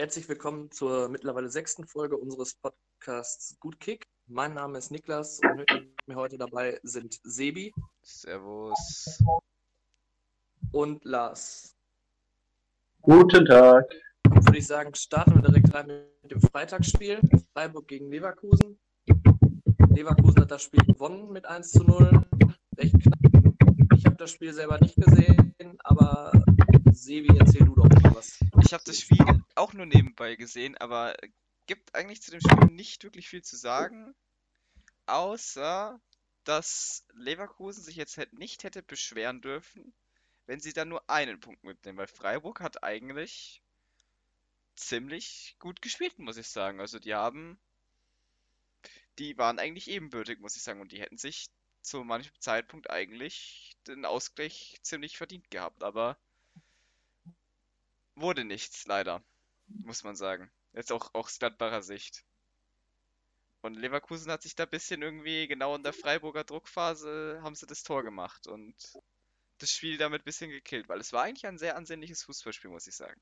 Herzlich willkommen zur mittlerweile sechsten Folge unseres Podcasts Gut Kick. Mein Name ist Niklas und mit mir heute dabei sind Sebi. Servus. Und Lars. Guten Tag. Dann würde ich sagen, starten wir direkt rein mit dem Freitagsspiel. Freiburg gegen Leverkusen. Leverkusen hat das Spiel gewonnen mit 1 zu 0. Recht knapp. Ich habe das Spiel selber nicht gesehen, aber Sebi, erzähl du doch mal was. Ich habe das Spiel auch nur nebenbei gesehen, aber gibt eigentlich zu dem Spiel nicht wirklich viel zu sagen, außer dass Leverkusen sich jetzt nicht hätte beschweren dürfen, wenn sie dann nur einen Punkt mitnehmen, weil Freiburg hat eigentlich ziemlich gut gespielt, muss ich sagen. Also die haben, die waren eigentlich ebenbürtig, muss ich sagen, und die hätten sich zu manchem Zeitpunkt eigentlich den Ausgleich ziemlich verdient gehabt, aber wurde nichts, leider, muss man sagen. Jetzt auch aus Gladbacher Sicht. Und Leverkusen hat sich da ein bisschen irgendwie, genau in der Freiburger Druckphase, haben sie das Tor gemacht und das Spiel damit ein bisschen gekillt, weil es war eigentlich ein sehr ansehnliches Fußballspiel, muss ich sagen.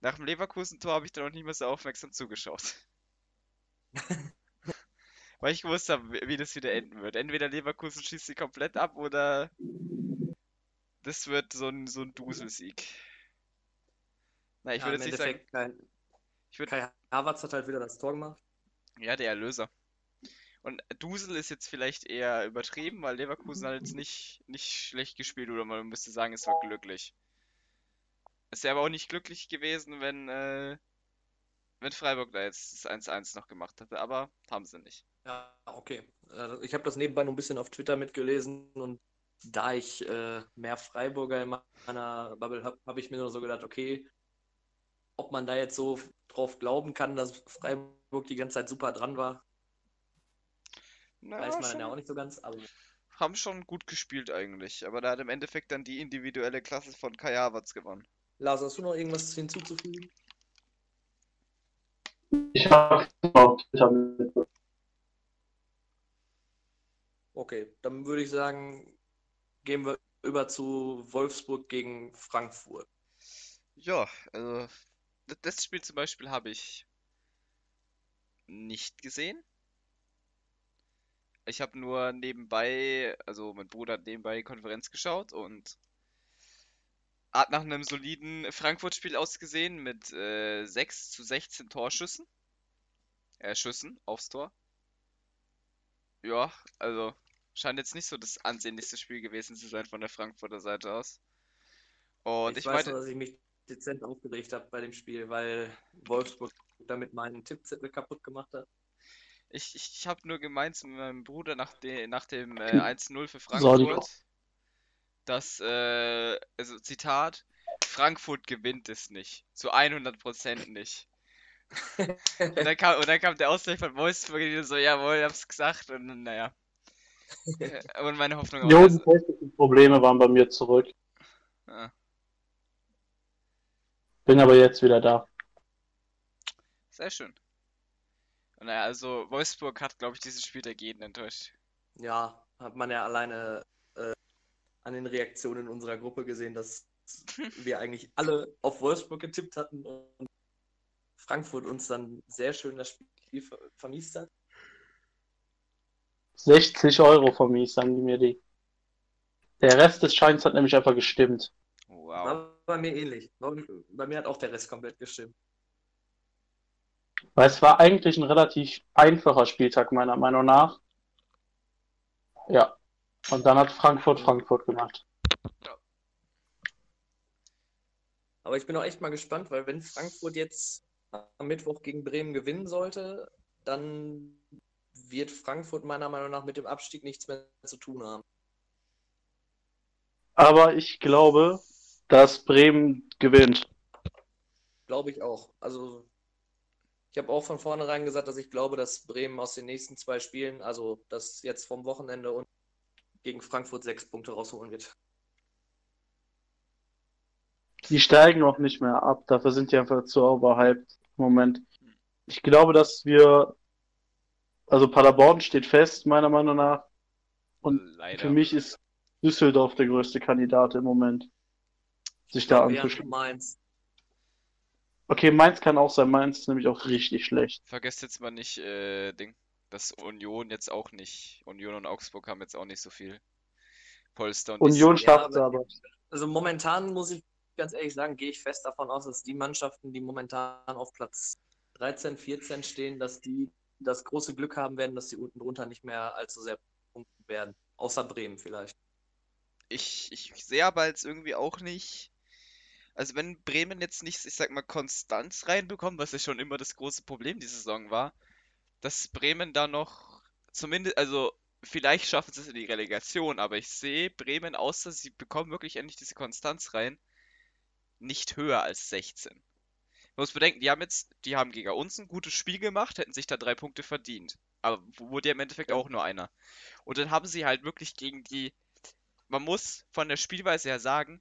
Nach dem Leverkusen-Tor habe ich dann auch nicht mehr so aufmerksam zugeschaut. weil ich gewusst habe, wie das wieder enden wird. Entweder Leverkusen schießt sie komplett ab oder das wird so ein, so ein Duselsieg. Na, ich Ja, würde jetzt nicht sagen. Kein, Ich würd, Kai Havertz hat halt wieder das Tor gemacht. ja, der Erlöser. Und Dusel ist jetzt vielleicht eher übertrieben, weil Leverkusen hat jetzt nicht, nicht schlecht gespielt oder man müsste sagen, es war glücklich. Es wäre aber auch nicht glücklich gewesen, wenn, äh, wenn Freiburg da jetzt das 1-1 noch gemacht hätte, aber haben sie nicht. Ja, okay. Äh, Ich habe das nebenbei noch ein bisschen auf Twitter mitgelesen und da ich äh, mehr Freiburger in meiner Bubble habe, habe ich mir nur so gedacht, okay, ob man da jetzt so drauf glauben kann, dass Freiburg die ganze Zeit super dran war, Na, weiß man dann schon, ja auch nicht so ganz. Aber haben schon gut gespielt eigentlich, aber da hat im Endeffekt dann die individuelle Klasse von Kai Havertz gewonnen. Lars, hast du noch irgendwas hinzuzufügen? Ich habe. Okay, dann würde ich sagen, gehen wir über zu Wolfsburg gegen Frankfurt. Ja, also das Spiel zum Beispiel habe ich nicht gesehen. Ich habe nur nebenbei, also mein Bruder hat nebenbei Konferenz geschaut und hat nach einem soliden Frankfurt-Spiel ausgesehen mit äh, 6 zu 16 Torschüssen. Äh, Schüssen aufs Tor. Ja, also scheint jetzt nicht so das ansehnlichste Spiel gewesen zu sein von der Frankfurter Seite aus. Und ich ich weiß meinte, nur, dass ich mich dezent aufgeregt habe bei dem Spiel, weil Wolfsburg damit meinen Tippzettel kaputt gemacht hat. Ich, ich, habe nur gemeint mit meinem Bruder nach, de, nach dem äh, 1-0 für Sorry. Frankfurt, dass, äh, also Zitat, Frankfurt gewinnt es nicht. Zu 100% nicht. Und dann kam, und dann kam der Ausgleich von Wolfsburg und ich so, jawohl, ich hab's gesagt und naja. Äh, Und meine Hoffnung Die auch. hohen technischen Probleme waren bei mir zurück. Ah, Bin aber jetzt wieder da. sehr schön. Naja, also Wolfsburg hat, glaube ich, dieses Spiel dagegen enttäuscht. Ja, hat man ja alleine äh, an den Reaktionen in unserer Gruppe gesehen, dass wir eigentlich alle auf Wolfsburg getippt hatten und Frankfurt uns dann sehr schön das Spiel ver vermiest hat. 60 Euro vermies, sagen die mir die. Der Rest des Scheins hat nämlich einfach gestimmt. Wow. Bei mir ähnlich. Bei mir hat auch der Rest komplett gestimmt. Weil es war eigentlich ein relativ einfacher Spieltag, meiner Meinung nach. Ja. Und dann hat Frankfurt Frankfurt gemacht. Aber ich bin auch echt mal gespannt, weil wenn Frankfurt jetzt am Mittwoch gegen Bremen gewinnen sollte, dann wird Frankfurt meiner Meinung nach mit dem Abstieg nichts mehr zu tun haben. Aber ich glaube, dass Bremen gewinnt. Glaube ich auch. Also ich habe auch von vornherein gesagt, dass ich glaube, dass Bremen aus den nächsten zwei Spielen, also das jetzt vom Wochenende und gegen Frankfurt sechs Punkte rausholen wird. Die steigen noch nicht mehr ab, dafür sind die einfach zu overhyped im Moment. Ich glaube, dass wir, also Paderborn steht fest, meiner Meinung nach. Und Leider. für mich ist Düsseldorf der größte Kandidat im Moment, sich da anzuschließen. Mainz. Okay, Mainz kann auch sein. Mainz ist nämlich auch richtig schlecht. Vergesst jetzt mal nicht, äh, Ding, dass Union jetzt auch nicht, Union und Augsburg haben jetzt auch nicht so viel Polster und Union Ja, schafft es aber- aber. Also momentan muss ich ganz ehrlich sagen, gehe ich fest davon aus, dass die Mannschaften, die momentan auf Platz 13, 14 stehen, dass die das große Glück haben werden, dass die unten drunter nicht mehr allzu sehr punkten werden. Außer Bremen vielleicht. Ich, ich sehe aber jetzt irgendwie auch nicht. Also wenn Bremen jetzt nicht, ich sag mal, Konstanz reinbekommt, was ja schon immer das große Problem diese Saison war, dass Bremen da noch zumindest, also vielleicht schaffen sie es in die Relegation, aber ich sehe Bremen, außer sie bekommen wirklich endlich diese Konstanz rein, nicht höher als 16. Man muss bedenken, die haben jetzt, die haben gegen uns ein gutes Spiel gemacht, hätten sich da drei Punkte verdient. Aber wurde ja im Endeffekt auch nur einer. Und dann haben sie halt wirklich gegen die, man muss von der Spielweise her sagen,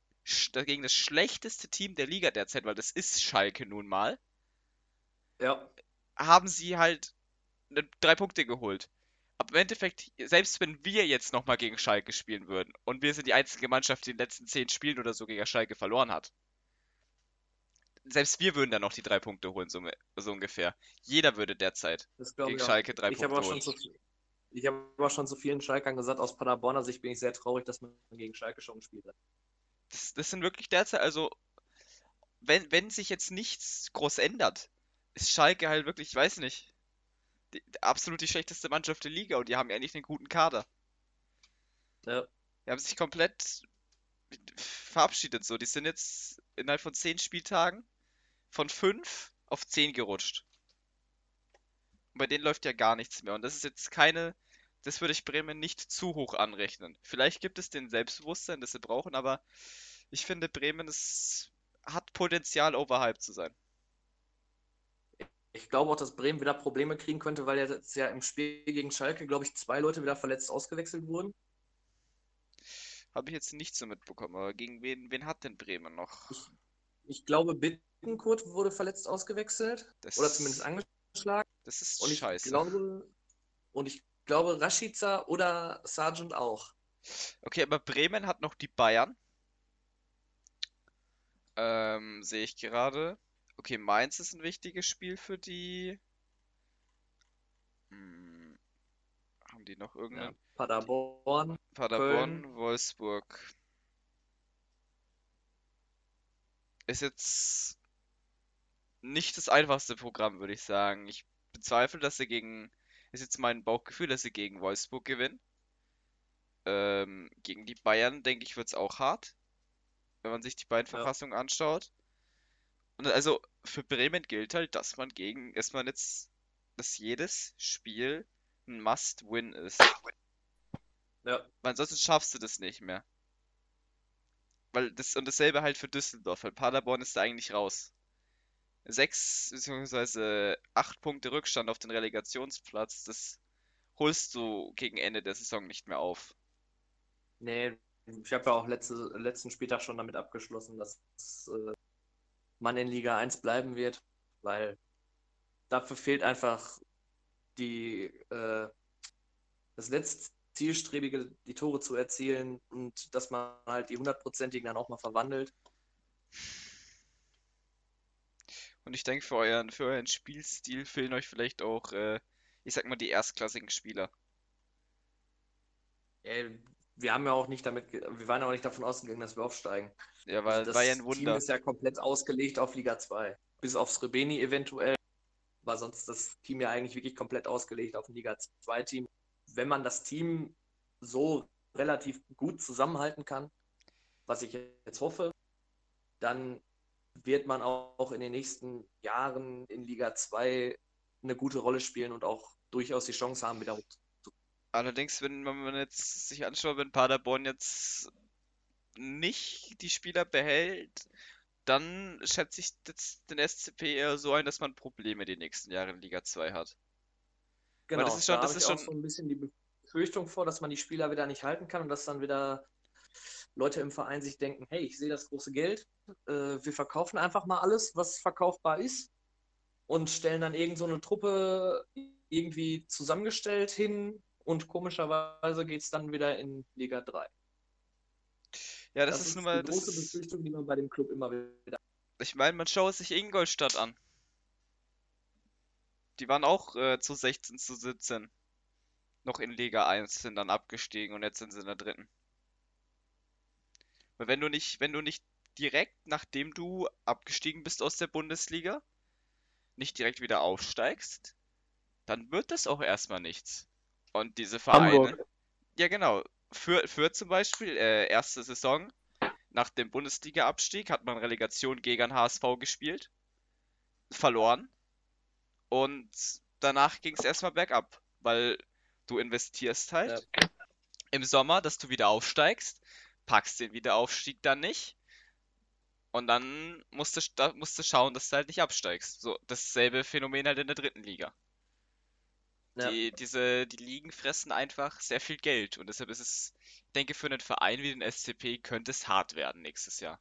gegen das schlechteste Team der Liga derzeit, weil das ist Schalke nun mal, Ja, haben sie halt ne- drei Punkte geholt. Aber im Endeffekt, selbst wenn wir jetzt nochmal gegen Schalke spielen würden und wir sind die einzige Mannschaft, die in den letzten zehn Spielen oder so gegen Schalke verloren hat, selbst wir würden dann noch die drei Punkte holen, so, so ungefähr. Jeder würde derzeit gegen. Schalke drei Ich Punkte holen. schon zu, ich habe aber schon zu vielen Schalkern gesagt, aus Paderborner Sicht bin ich sehr traurig, dass man gegen Schalke schon gespielt hat. Das, das sind wirklich derzeit, also, wenn, wenn sich jetzt nichts groß ändert, ist Schalke halt wirklich, ich weiß nicht, die, absolut die schlechteste Mannschaft der Liga und die haben eigentlich einen guten Kader. Ja, Die haben sich komplett verabschiedet so. Die sind jetzt innerhalb von zehn Spieltagen von fünf auf zehn gerutscht. Und bei denen läuft ja gar nichts mehr. Und das ist jetzt keine, das würde ich Bremen nicht zu hoch anrechnen. Vielleicht gibt es den Selbstbewusstsein, das sie brauchen, aber ich finde, Bremen ist, hat Potenzial, overhyped zu sein. ich glaube auch, dass Bremen wieder Probleme kriegen könnte, weil jetzt ja im Spiel gegen Schalke, glaube ich, zwei Leute wieder verletzt ausgewechselt wurden. Habe ich jetzt nicht so mitbekommen, aber gegen wen, wen hat denn Bremen noch? Ich glaube, Bittenkurt wurde verletzt ausgewechselt Das, oder zumindest angeschlagen. das ist Und ich scheiße. glaube, und ich glaube, Rashica oder Sargent auch. Okay, aber Bremen hat noch die Bayern. Ähm, sehe ich gerade. Okay, Mainz ist ein wichtiges Spiel für die. Hm, haben die noch Ja. irgendeinen? Paderborn. Paderborn, Wolfsburg. Ist jetzt nicht das einfachste Programm, würde ich sagen. Ich bezweifle, dass sie gegen. Ist jetzt mein Bauchgefühl, dass sie gegen Wolfsburg gewinnen. Ähm, gegen die Bayern, denke ich, wird es auch hart, wenn man sich die beiden Ja. Verfassungen anschaut. Und also für Bremen gilt halt, dass man gegen, dass man jetzt, dass jedes Spiel ein Must-Win ist. Ja, Weil ansonsten schaffst du das nicht mehr. Weil das, und dasselbe halt für Düsseldorf, weil Paderborn ist da eigentlich raus. Sechs bzw. acht Punkte Rückstand auf den Relegationsplatz, das holst du gegen Ende der Saison nicht mehr auf. nee, ich habe ja auch letzte, letzten Spieltag schon damit abgeschlossen, dass äh, man in Liga 1 bleiben wird, weil dafür fehlt einfach die, äh, das letzte Zielstrebige, die Tore zu erzielen und dass man halt die hundertprozentigen dann auch mal verwandelt. Und ich denke, für euren, für euren Spielstil fehlen euch vielleicht auch, äh, ich sag mal, die erstklassigen Spieler. Ey, wir haben ja auch nicht damit, wir waren ja auch nicht davon ausgegangen, dass wir aufsteigen. Ja, weil das war ja ein Team Wunder. ist ja komplett ausgelegt auf Liga 2. Bis auf Srebeni eventuell. War sonst das Team ja eigentlich wirklich komplett ausgelegt auf ein Liga 2-Team. Wenn man das Team so relativ gut zusammenhalten kann, was ich jetzt hoffe, dann wird man auch in den nächsten Jahren in Liga 2 eine gute Rolle spielen und auch durchaus die Chance haben, wieder hoch. Allerdings, wenn man jetzt sich anschaut, wenn Paderborn jetzt nicht die Spieler behält, dann schätze ich jetzt den SCP eher so ein, dass man Probleme die nächsten Jahre in Liga 2 hat. Genau, das ist schon- da das ist schon- so ein bisschen die Befürchtung vor, dass man die Spieler wieder nicht halten kann und dass dann wieder Leute im Verein sich denken, hey, ich sehe das große Geld, äh, wir verkaufen einfach mal alles, was verkaufbar ist und stellen dann irgend so eine Truppe irgendwie zusammengestellt hin und komischerweise geht es dann wieder in Liga 3. Ja, das Das ist ist nun die mal, das große Befürchtung, die man bei dem Club immer wieder Ich meine, man schaut sich Ingolstadt an. Die waren auch äh, zu 16 zu 17. Noch in Liga 1, sind dann abgestiegen und jetzt sind sie in der dritten. Weil wenn du nicht, wenn du nicht direkt, nachdem du abgestiegen bist aus der Bundesliga, nicht direkt wieder aufsteigst, dann wird das auch erstmal nichts. Und diese Vereine. Hamburg. Ja, genau. Für, für zum Beispiel, äh, erste Saison, nach dem Bundesliga-Abstieg hat man Relegation gegen HSV gespielt, verloren und danach ging es erstmal bergab, weil du investierst halt im Sommer, dass du wieder aufsteigst, packst den Wiederaufstieg dann nicht und dann musst du, da musst du schauen, dass du halt nicht absteigst. So, dasselbe Phänomen halt in der dritten Liga. Ja. Die, diese, die Ligen fressen einfach sehr viel Geld und deshalb ist es, ich denke, für einen Verein wie den SCP könnte es hart werden nächstes Jahr.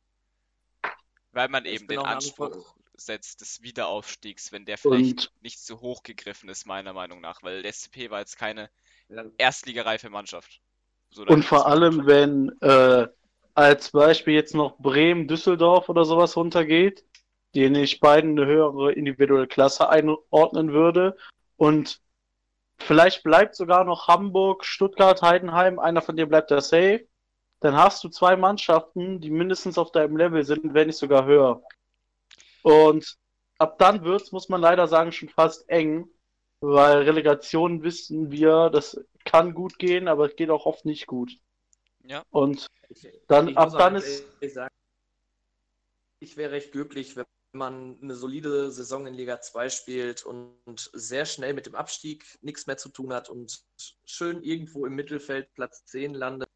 Weil man Ich eben den Anspruch setzt des Wiederaufstiegs, wenn der vielleicht Und nicht zu hoch gegriffen ist, meiner Meinung nach, weil der SCP war jetzt keine Ja. erstligareife Mannschaft. So, Und vor allem, wenn äh, als Beispiel jetzt noch Bremen, Düsseldorf oder sowas runtergeht, denen ich beiden eine höhere individuelle Klasse einordnen würde. Und vielleicht bleibt sogar noch Hamburg, Stuttgart, Heidenheim, einer von denen bleibt da safe. Dann hast du zwei Mannschaften, die mindestens auf deinem Level sind, wenn nicht sogar höher. Und ab dann wird's, muss man leider sagen, schon fast eng, weil Relegation wissen wir, das kann gut gehen, aber es geht auch oft nicht gut. Ja. Und Ich, Dann- ich ab dann ist- sagen, ich wäre recht glücklich, wenn man eine solide Saison in Liga 2 spielt und sehr schnell mit dem Abstieg nichts mehr zu tun hat und schön irgendwo im Mittelfeld Platz 10 landet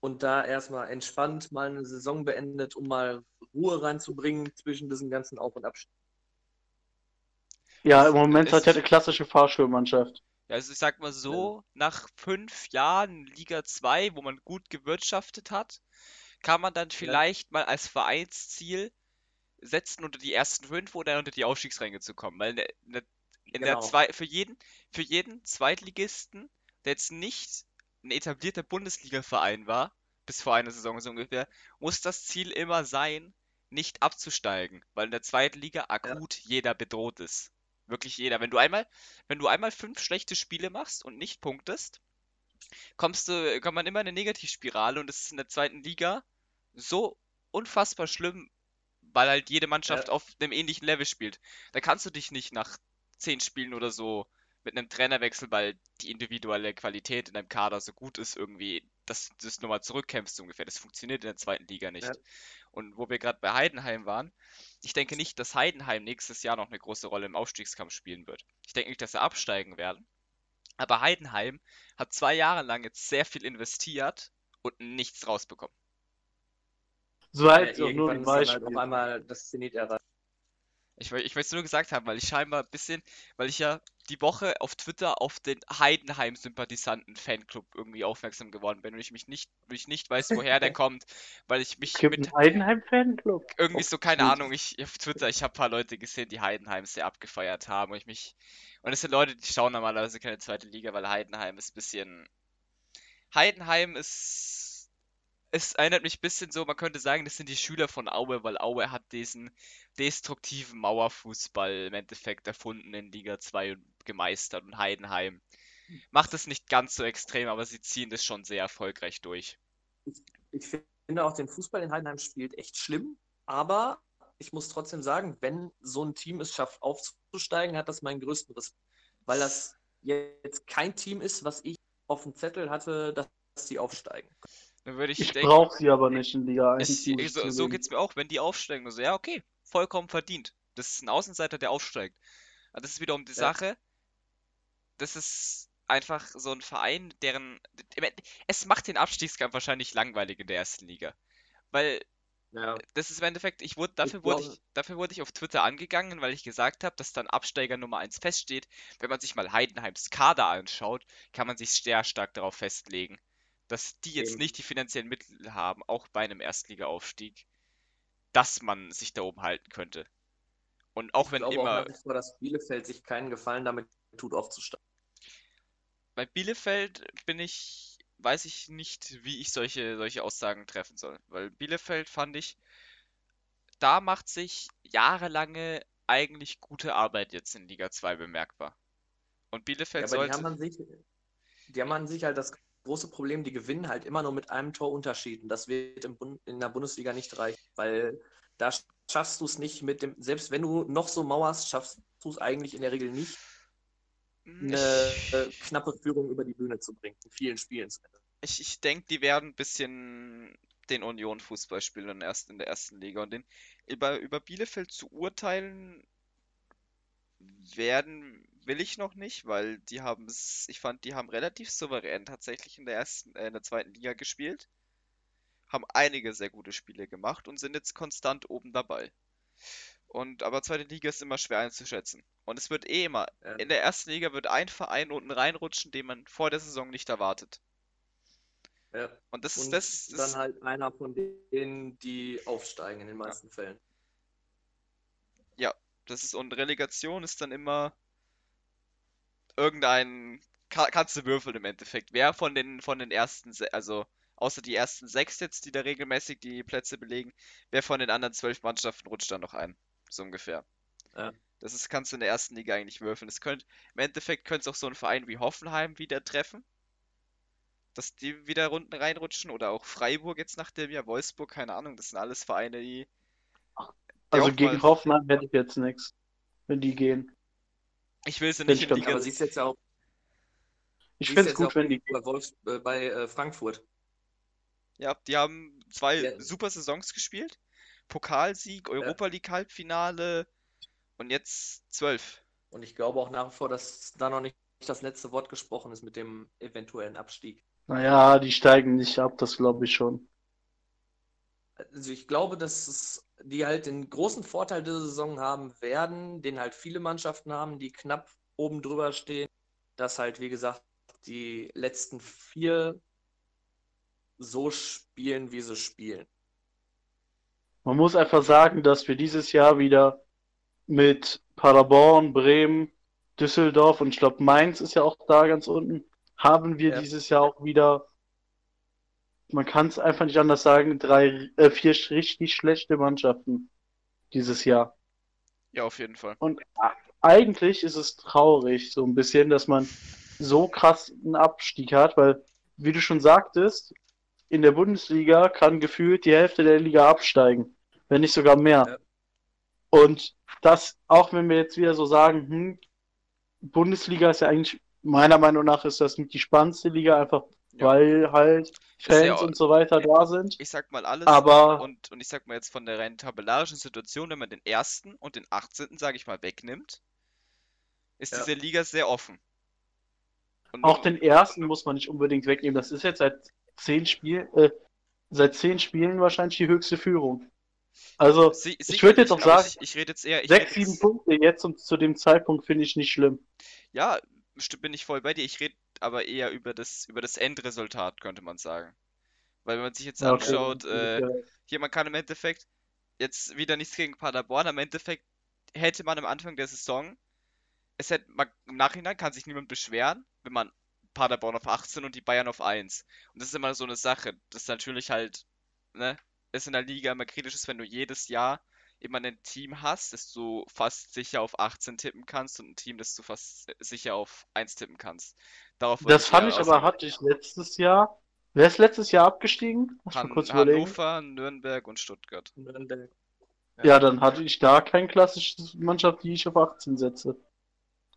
und da erstmal entspannt mal eine Saison beendet, um mal Ruhe reinzubringen zwischen diesen ganzen Auf- und Abstieg. Ja, im Moment hat ja eine klassische Fahrschulmannschaft. Ja, also ich sag mal so, nach fünf Jahren Liga 2, wo man gut gewirtschaftet hat, kann man dann vielleicht mal als Vereinsziel setzen, unter die ersten fünf oder unter die Aufstiegsränge zu kommen. Weil in der, in der, in der Genau. zwei, für jeden, für jeden Zweitligisten, der jetzt nicht ein etablierter Bundesliga-Verein war, bis vor einer Saison so ungefähr, muss das Ziel immer sein, nicht abzusteigen, weil in der zweiten Liga akut jeder bedroht ist. Wirklich jeder. Wenn du einmal, wenn du einmal fünf schlechte Spiele machst und nicht punktest, kommst du, kommt man immer in eine Negativspirale und das ist in der zweiten Liga so unfassbar schlimm, weil halt jede Mannschaft Ja. auf einem ähnlichen Level spielt. Da kannst du dich nicht nach zehn Spielen oder so mit einem Trainerwechsel, weil die individuelle Qualität in deinem Kader so gut ist, irgendwie, dass du das nochmal zurückkämpfst so ungefähr. Das funktioniert in der zweiten Liga nicht. Ja. Und wo wir gerade bei Heidenheim waren, ich denke nicht, dass Heidenheim nächstes Jahr noch eine große Rolle im Aufstiegskampf spielen wird. Ich denke nicht, dass sie absteigen werden. Aber Heidenheim hat zwei Jahre lang jetzt sehr viel investiert und nichts rausbekommen. So war Ja, jetzt auch nur ist dann halt Beispiel. auf einmal das Zenit erreicht. Ich, ich wollte es nur gesagt haben, weil ich scheinbar ein bisschen, weil ich ja die Woche auf Twitter auf den Heidenheim-Sympathisanten-Fanclub irgendwie aufmerksam geworden bin und ich mich nicht, ich nicht weiß, woher der kommt, weil ich mich gibt mit Heidenheim-Fanclub. irgendwie so, keine. Ahnung, ich auf Twitter, ich habe ein paar Leute gesehen, die Heidenheim sehr abgefeiert haben und ich mich, und es sind Leute, die schauen normalerweise keine zweite Liga, weil Heidenheim ist ein bisschen, Heidenheim ist, es erinnert mich ein bisschen so, man könnte sagen, das sind die Schüler von Aue, weil Aue hat diesen destruktiven Mauerfußball im Endeffekt erfunden in Liga 2 und gemeistert und Heidenheim macht es nicht ganz so extrem, aber sie ziehen das schon sehr erfolgreich durch. ich finde auch den Fußball in Heidenheim spielt echt schlimm, aber ich muss trotzdem sagen, wenn so ein Team es schafft, aufzusteigen, hat das meinen größten Respekt, weil das jetzt kein Team ist, was ich auf dem Zettel hatte, dass sie aufsteigen. Dann würde ich Ich denken, brauche sie aber nicht in Liga 1. Es, ich so, so zugeben. geht's mir auch, wenn die aufsteigen. Also, ja, okay, vollkommen verdient. Das ist ein Außenseiter, der aufsteigt. Aber das ist wiederum die Ja. Sache. Das ist einfach so ein Verein, deren. ich Es macht den Abstiegskampf wahrscheinlich langweilig in der ersten Liga. Weil Ja, das ist im Endeffekt, ich wurde, dafür Ich wurde ich, dafür wurde ich auf Twitter angegangen, weil ich gesagt habe, dass dann Absteiger Nummer 1 feststeht. Wenn man sich mal Heidenheims Kader anschaut, kann man sich sehr stark darauf festlegen, dass die jetzt nicht die finanziellen Mittel haben, auch bei einem Erstliga-Aufstieg, dass man sich da oben halten könnte. Und auch ich wenn immer, auch vor, dass Bielefeld sich keinen Gefallen damit tut, aufzusteigen. bei Bielefeld bin ich, weiß ich nicht, wie ich solche, solche Aussagen treffen soll. Weil Bielefeld fand ich, da macht sich jahrelange eigentlich gute Arbeit jetzt in Liga 2 bemerkbar. Und Bielefeld Ja, aber die sollte. haben sich, die haben an sich halt das große Problem, die gewinnen halt immer nur mit einem Tor Unterschied. Und das wird in der Bundesliga nicht reichen, weil da schaffst du es nicht mit dem, selbst wenn du noch so mauerst, schaffst du es eigentlich in der Regel nicht, Hm, eine Ich, äh, knappe Führung über die Bühne zu bringen. In vielen Spielen. ich, ich denke, die werden ein bisschen den Union-Fußball spielen erst in der ersten Liga. Und den über, über Bielefeld zu urteilen werden will ich noch nicht, weil die haben es, ich fand, die haben relativ souverän tatsächlich in der ersten, äh, in der zweiten Liga gespielt. Haben einige sehr gute Spiele gemacht und sind jetzt konstant oben dabei. Und aber zweite Liga ist immer schwer einzuschätzen. Und es wird eh immer, Ja. in der ersten Liga wird ein Verein unten reinrutschen, den man vor der Saison nicht erwartet. Ja. Und das ist das, dann halt einer von denen, die aufsteigen in den meisten Fällen. Das ist, und Relegation ist dann immer irgendein, ka- kannst du würfeln im Endeffekt. Wer von den, von den ersten, also außer die ersten sechs jetzt, die da regelmäßig die Plätze belegen, wer von den anderen zwölf Mannschaften rutscht dann noch ein? So ungefähr. Ja. Das ist, kannst du in der ersten Liga eigentlich würfeln. Es könnte, im Endeffekt könnte es auch so ein Verein wie Hoffenheim wieder treffen. Dass die wieder unten reinrutschen oder auch Freiburg jetzt nach dem Jahr, Wolfsburg, keine Ahnung. Das sind alles Vereine, die, die Also gegen Hoffenheim hätte ich jetzt nichts, wenn die gehen. Ich will sie nicht in Liga Aber siehst jetzt ja auch, Ich finde es jetzt ja gut, auch wenn die bei, Wolfs, äh, bei äh, Frankfurt. Ja, die haben zwei Ja. super Saisons gespielt. Pokalsieg, Europa League Halbfinale und jetzt zwölf. Und ich glaube auch nach wie vor, dass da noch nicht das letzte Wort gesprochen ist mit dem eventuellen Abstieg. Naja, die steigen nicht ab, das glaube ich schon. Also ich glaube, dass es, die halt den großen Vorteil dieser Saison haben werden, den halt viele Mannschaften haben, die knapp oben drüber stehen, dass halt, wie gesagt, die letzten vier so spielen, wie sie spielen. Man muss einfach sagen, dass wir dieses Jahr wieder mit Paderborn, Bremen, Düsseldorf und ich glaube Mainz ist ja auch da ganz unten, haben wir Ja. dieses Jahr auch wieder, man kann es einfach nicht anders sagen, drei, äh, vier richtig schlechte Mannschaften dieses Jahr. Ja, auf jeden Fall. Und eigentlich ist es traurig, so ein bisschen, dass man so krass einen Abstieg hat, weil, wie du schon sagtest, in der Bundesliga kann gefühlt die Hälfte der Liga absteigen, wenn nicht sogar mehr. Ja. Und das, auch wenn wir jetzt wieder so sagen, hm, Bundesliga ist ja eigentlich, meiner Meinung nach, ist das nicht die spannendste Liga, einfach Ja. weil halt ja Fans auch- und so weiter da sind. Ich sag mal alles Aber und, und ich sag mal jetzt von der rein tabellarischen Situation, wenn man den ersten und den 18., sage ich mal, wegnimmt, ist Ja. diese Liga sehr offen. Und Auch den ersten muss man nicht unbedingt wegnehmen. Das ist jetzt seit zehn Spielen, äh, seit zehn Spielen wahrscheinlich die höchste Führung. Also si ich würde jetzt auch sagen, ich, ich rede jetzt eher, sechs, sieben jetzt, Punkte jetzt und zu dem Zeitpunkt finde ich nicht schlimm. ja, bin ich voll bei dir. Ich rede aber eher über das, über das Endresultat, könnte man sagen. Weil wenn man sich jetzt okay. anschaut, äh, hier, man kann im Endeffekt jetzt wieder nichts gegen Paderborn, im Endeffekt hätte man am Anfang der Saison, es hätte, man, im Nachhinein kann sich niemand beschweren, wenn man Paderborn auf 18 und die Bayern auf 1. Und das ist immer so eine Sache, das natürlich halt, ne, ist in der Liga immer kritisch ist, wenn du jedes Jahr immer ein Team hast, das du fast sicher auf 18 tippen kannst und ein Team, das du fast sicher auf 1 tippen kannst. Darauf Das fand ich aber, hatte ich letztes Jahr. Wer ist letztes Jahr abgestiegen? Muss Han kurz überlegen. Hannover, Nürnberg und Stuttgart. Nürnberg. Ja, dann hatte ich da keine klassische Mannschaft, die ich auf 18 setze.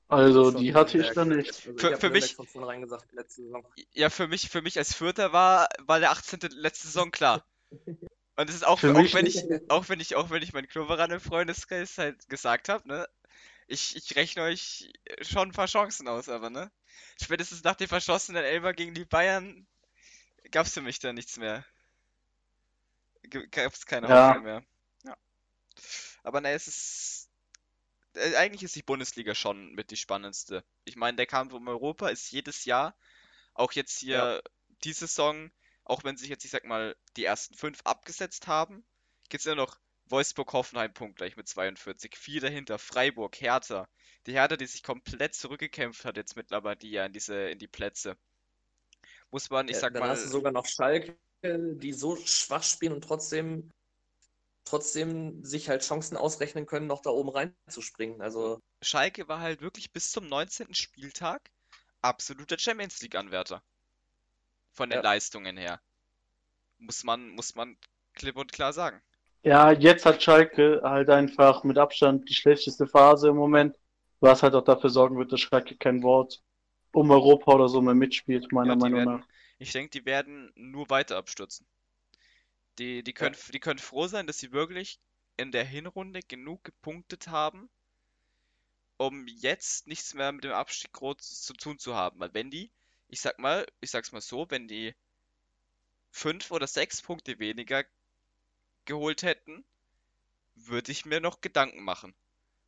Also, die hatte ich dann nicht. Also Für- für mich- gesagt. Ja, für mich, für mich als Vierter war, war der 18. letzte Saison klar. Und es ist auch, Für auch wenn ich, auch wenn ich, auch wenn ich meinen Kloveran im Freundeskreis halt gesagt habe, ne, ich, ich rechne euch schon ein paar Chancen aus, aber ne, spätestens nach dem verschossenen Elfer gegen die Bayern gab's für mich da nichts mehr. Gab's keine Ja. Hoffnung mehr. Ja. Aber ne, es ist, äh, eigentlich ist die Bundesliga schon mit die spannendste. Ich meine, der Kampf um Europa ist jedes Jahr, auch jetzt hier die Saison, auch wenn sich jetzt, ich sag mal, die ersten fünf abgesetzt haben, gibt's ja noch Wolfsburg, Hoffenheim punktgleich mit 42, vier dahinter, Freiburg, Hertha. Die Hertha, die sich komplett zurückgekämpft hat jetzt mittlerweile die ja in diese, in die Plätze. Muss man, ich Ja, sag dann mal, hast du sogar noch Schalke, die so schwach spielen und trotzdem trotzdem sich halt Chancen ausrechnen können, noch da oben reinzuspringen. Also Schalke war halt wirklich bis zum 19. Spieltag absoluter Champions League-Anwärter. Von den Ja. Leistungen her. Muss man, muss man klipp und klar sagen. Ja, jetzt hat Schalke halt einfach mit Abstand die schlechteste Phase im Moment, was halt auch dafür sorgen wird, dass Schalke kein Wort um Europa oder so mehr mitspielt, meiner Ja, Meinung werden- nach. Ich denke, die werden nur weiter abstürzen. Die, die können, die können froh sein, dass sie wirklich in der Hinrunde genug gepunktet haben, um jetzt nichts mehr mit dem Abstieg groß zu tun zu haben. Weil wenn die, ich sag mal, ich sag's mal so, wenn die fünf oder sechs Punkte weniger geholt hätten, würde ich mir noch Gedanken machen.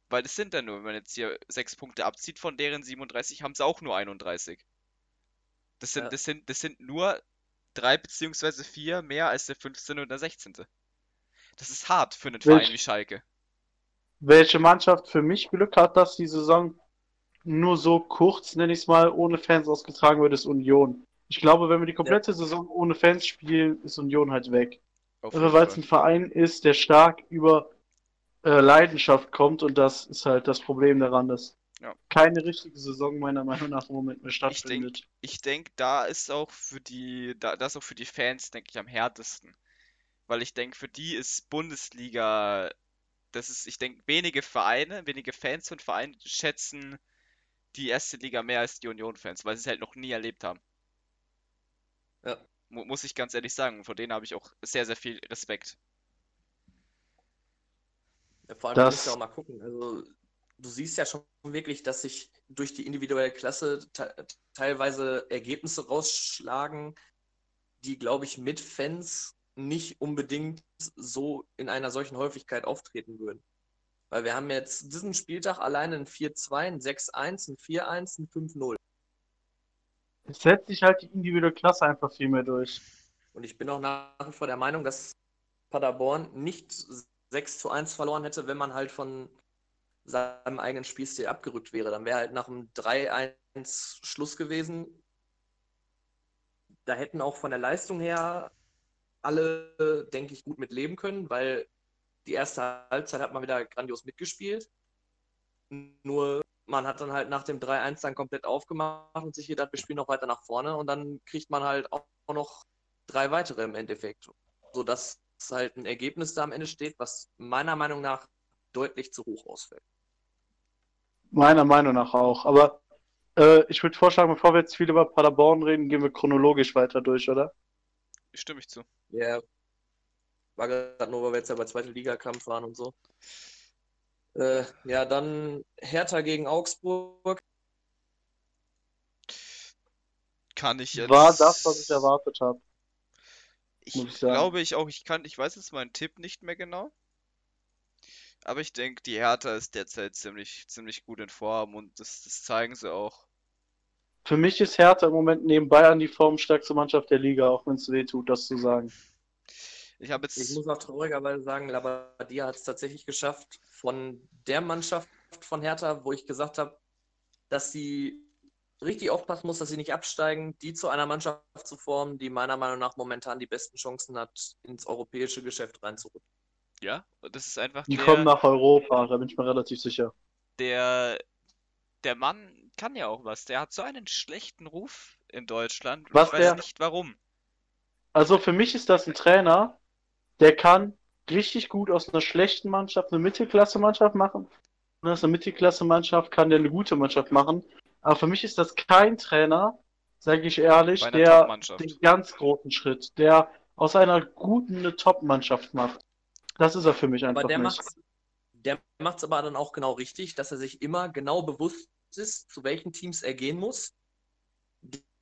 Weil das sind dann nur, wenn man jetzt hier sechs Punkte abzieht, von deren 37 haben sie auch nur 31. Das sind, Ja. das sind, das sind nur drei beziehungsweise vier mehr als der 15. und der 16. Das ist hart für einen Welch- Verein wie Schalke. Welche Mannschaft für mich Glück hat, dass die Saison nur so kurz, nenne ich es mal, ohne Fans ausgetragen wird, ist Union. Ich glaube, wenn wir die komplette Saison ohne Fans spielen, ist Union halt weg. Also weil es ein Verein ist, der stark über äh, Leidenschaft kommt und das ist halt das Problem daran, dass Ja. keine richtige Saison meiner Meinung nach im Moment mehr stattfindet. Ich denke, da ist auch für die, da, das ist auch für die Fans, denke ich, am härtesten. Weil ich denke, für die ist Bundesliga, das ist, ich denke, wenige Vereine, wenige Fans und Vereine schätzen die erste Liga mehr als die Union-Fans, weil sie es halt noch nie erlebt haben. Ja. Mu muss ich ganz ehrlich sagen, vor denen habe ich auch sehr, sehr viel Respekt. Ja, vor allem, Das- du musst ja auch mal gucken. Also, du siehst ja schon wirklich, dass sich durch die individuelle Klasse te teilweise Ergebnisse rausschlagen, die, glaube ich, mit Fans nicht unbedingt so in einer solchen Häufigkeit auftreten würden. Weil wir haben jetzt diesen Spieltag alleine ein 4-2, ein 6-1, ein 4-1, ein 5-0. Es setzt sich halt die individuelle Klasse einfach viel mehr durch. Und ich bin auch nach wie vor der Meinung, dass Paderborn nicht 6 zu 1 verloren hätte, wenn man halt von seinem eigenen Spielstil abgerückt wäre. Dann wäre halt nach dem 3-1 Schluss gewesen. Da hätten auch von der Leistung her alle, denke ich, gut mit leben können, weil die erste Halbzeit hat man wieder grandios mitgespielt. Nur man hat dann halt nach dem 3-1 dann komplett aufgemacht und sich gedacht, wir spielen noch weiter nach vorne und dann kriegt man halt auch noch drei weitere im Endeffekt. Sodass halt ein Ergebnis da am Ende steht, was meiner Meinung nach deutlich zu hoch ausfällt. Meiner Meinung nach auch. Aber äh, ich würde vorschlagen, bevor wir jetzt viel über Paderborn reden, gehen wir chronologisch weiter durch, oder? Stimme ich zu. Ja, war gerade nur, weil wir jetzt ja bei zweiter Liga-Kampf waren und so. Äh, ja, dann Hertha gegen Augsburg. Kann ich jetzt. War das, was ich erwartet habe. Ich ich glaube ich auch, ich kann, ich weiß jetzt meinen Tipp nicht mehr genau. Aber ich denke, die Hertha ist derzeit ziemlich, ziemlich gut in Form und das, das zeigen sie auch. Für mich ist Hertha im Moment neben Bayern die formstärkste Mannschaft der Liga, auch wenn es weh tut, das zu sagen. Ich habe Ich jetzt, muss auch traurigerweise sagen, Labadia hat es tatsächlich geschafft, von der Mannschaft von Hertha, wo ich gesagt habe, dass sie richtig aufpassen muss, dass sie nicht absteigen, die zu einer Mannschaft zu formen, die meiner Meinung nach momentan die besten Chancen hat, ins europäische Geschäft reinzurücken. ja, das ist einfach Die der, kommen nach Europa, da bin ich mir relativ sicher. der, der Mann kann ja auch was. Der hat so einen schlechten Ruf in Deutschland. Was ich weiß der- nicht warum. Also für mich ist das ein Trainer, der kann richtig gut aus einer schlechten Mannschaft eine Mittelklasse-Mannschaft machen. Und aus einer Mittelklasse-Mannschaft kann der eine gute Mannschaft machen. Aber für mich ist das kein Trainer, sage ich ehrlich, der den ganz großen Schritt, der aus einer guten eine Top-Mannschaft macht. Das ist er für mich einfach Aber der nicht. macht der macht's aber dann auch genau richtig, dass er sich immer genau bewusst ist, zu welchen Teams er gehen muss,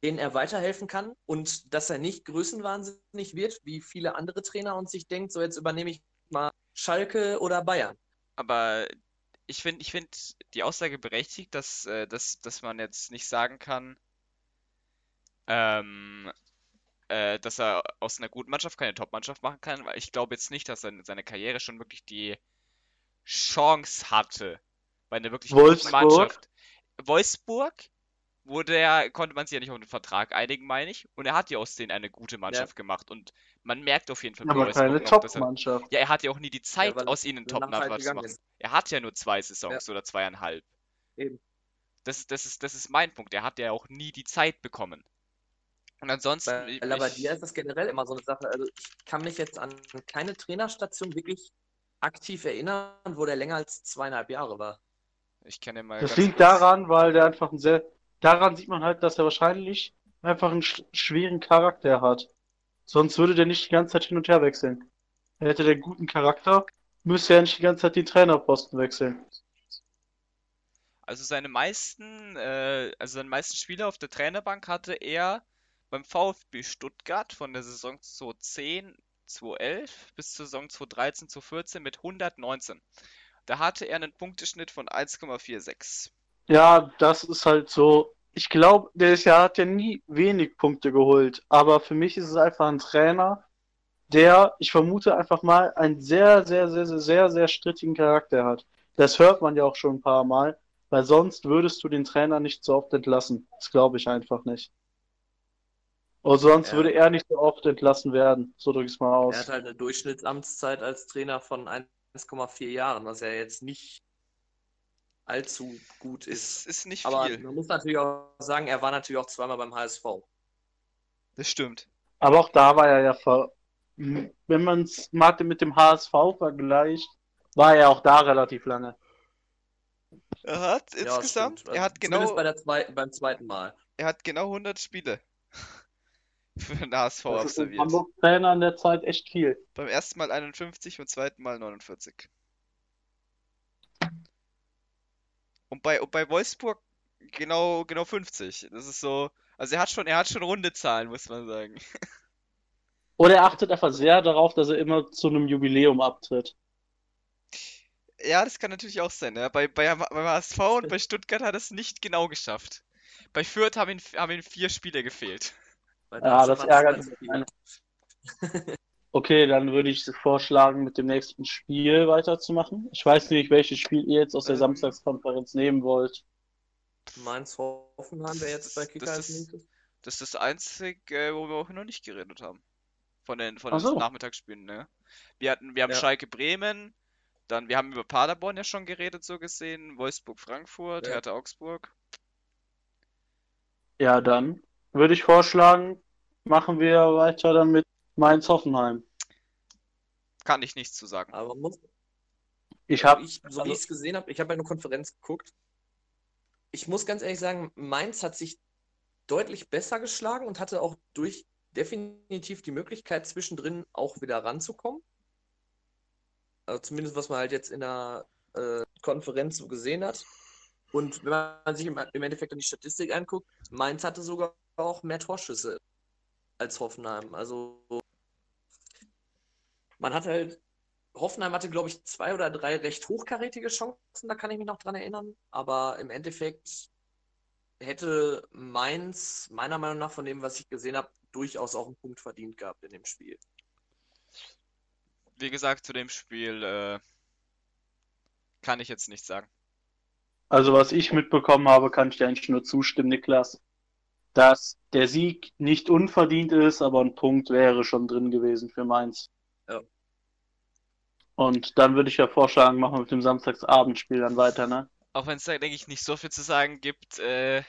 denen er weiterhelfen kann und dass er nicht größenwahnsinnig wird, wie viele andere Trainer und sich denkt, so jetzt übernehme ich mal Schalke oder Bayern. Aber ich finde, ich finde die Aussage berechtigt, dass, äh, dass, dass man jetzt nicht sagen kann, ähm, äh, dass er aus einer guten Mannschaft keine Top-Mannschaft machen kann, weil ich glaube jetzt nicht, dass er in seiner Karriere schon wirklich die Chance hatte, bei einer wirklich guten Wolfsburg? Mannschaft. Wolfsburg wurde er, konnte man sich ja nicht auf einen Vertrag einigen, meine ich. Und er hat ja aus denen eine gute Mannschaft gemacht. Und man merkt auf jeden Fall bei Aber keine Top-Mannschaft. ja, er hat ja auch nie die Zeit, weil aus ihnen Top-Mannschaft zu machen. ist. Er hat ja nur zwei Saisons oder zweieinhalb. Eben. Das, ist- das, ist, das ist mein Punkt. Er hat ja auch nie die Zeit bekommen. Und ansonsten. Bei ich- Labadia ist das generell immer so eine Sache. Also ich kann mich jetzt an keine Trainerstation wirklich aktiv erinnern, wo der länger als zweieinhalb Jahre war. Ich kenne mal Das ganz liegt kurz- daran, weil der einfach ein sehr. Daran sieht man halt, dass er wahrscheinlich einfach einen sch schweren Charakter hat. Sonst würde der nicht die ganze Zeit hin und her wechseln. Hätte der guten Charakter, müsste er nicht die ganze Zeit den Trainerposten wechseln. Also seine meisten, äh, also seine meisten Spiele auf der Trainerbank hatte er beim VfB Stuttgart von der Saison 2010, 2011 bis zur Saison 2013, 2014 mit 119. Da hatte er einen Punkteschnitt von 1,46. Ja, das ist halt so. Ich glaube, der ist ja, hat ja nie wenig Punkte geholt. Aber für mich ist es einfach ein Trainer, der, ich vermute einfach mal, einen sehr, sehr, sehr, sehr, sehr, sehr strittigen Charakter hat. Das hört man ja auch schon ein paar Mal, weil sonst würdest du den Trainer nicht so oft entlassen. Das glaube ich einfach nicht. Oder sonst Ja. würde er nicht so oft entlassen werden. So drücke ich es mal Er aus. hat halt eine Durchschnittsamtszeit als Trainer von 1,4 Jahren, was ja jetzt nicht allzu gut ist. Ist, ist nicht Aber viel. man muss natürlich auch sagen, er war natürlich auch zweimal beim HSV. Das stimmt. Aber auch da war er ja, ver wenn man es mit dem HSV vergleicht, war er auch da relativ lange. Er hat Ja, insgesamt, stimmt. er hat genau, bei der zwei, beim zweiten Mal. er hat genau 100 Spiele für den HSV Das absolviert. Hamburg-Trainer in der Zeit echt viel. Beim ersten Mal 51, beim zweiten Mal 49. Und bei, und bei Wolfsburg genau, genau 50. Das ist so, also er hat schon, er hat schon runde Zahlen, muss man sagen. Oder er achtet einfach sehr darauf, dass er immer zu einem Jubiläum abtritt. Ja, das kann natürlich auch sein. Ne? Bei, bei, beim HSV und bei Stuttgart hat er es nicht genau geschafft. Bei Fürth haben ihm, haben ihm vier Spiele gefehlt. Ja, Darmstadt das ärgert mich. Okay, dann würde ich vorschlagen, mit dem nächsten Spiel weiterzumachen. Ich weiß nicht, welches Spiel ihr jetzt aus der Ähm. Samstagskonferenz nehmen wollt. Mainz Hoffenheim wäre jetzt bei Kicker Das als ist- nächstes. Das ist das einzige, äh, wo wir auch noch nicht geredet haben. Von den, von den so. Nachmittagsspielen, ne? Wir hatten, wir haben Ja. Schalke Bremen, dann wir haben über Paderborn ja schon geredet, so gesehen, Wolfsburg Frankfurt, Ja. Hertha Augsburg. Ja, dann würde ich vorschlagen, machen wir weiter dann mit Mainz Hoffenheim. Kann ich nichts zu sagen. Aber muss, Ich habe ich, so wie ich es gesehen habe, ich habe ja eine Konferenz geguckt. Ich muss ganz ehrlich sagen, Mainz hat sich deutlich besser geschlagen und hatte auch durch definitiv die Möglichkeit, zwischendrin auch wieder ranzukommen. Also zumindest was man halt jetzt in der äh, Konferenz so gesehen hat. Und wenn man sich im, im Endeffekt an die Statistik anguckt, Mainz hatte sogar auch mehr Torschüsse als Hoffenheim. Also man hat halt Hoffenheim hatte, glaube ich, zwei oder drei recht hochkarätige Chancen, da kann ich mich noch dran erinnern. Aber im Endeffekt hätte Mainz, meiner Meinung nach, von dem, was ich gesehen habe, durchaus auch einen Punkt verdient gehabt in dem Spiel. Wie gesagt, zu dem Spiel äh, kann ich jetzt nichts sagen. Also was ich mitbekommen habe, kann ich dir eigentlich nur zustimmen, Niklas, dass der Sieg nicht unverdient ist, aber ein Punkt wäre schon drin gewesen für Mainz. Ja. Und dann würde ich ja vorschlagen, machen wir mit dem Samstagsabendspiel dann weiter, ne? Auch wenn es da, denke ich, nicht so viel zu sagen gibt. Äh,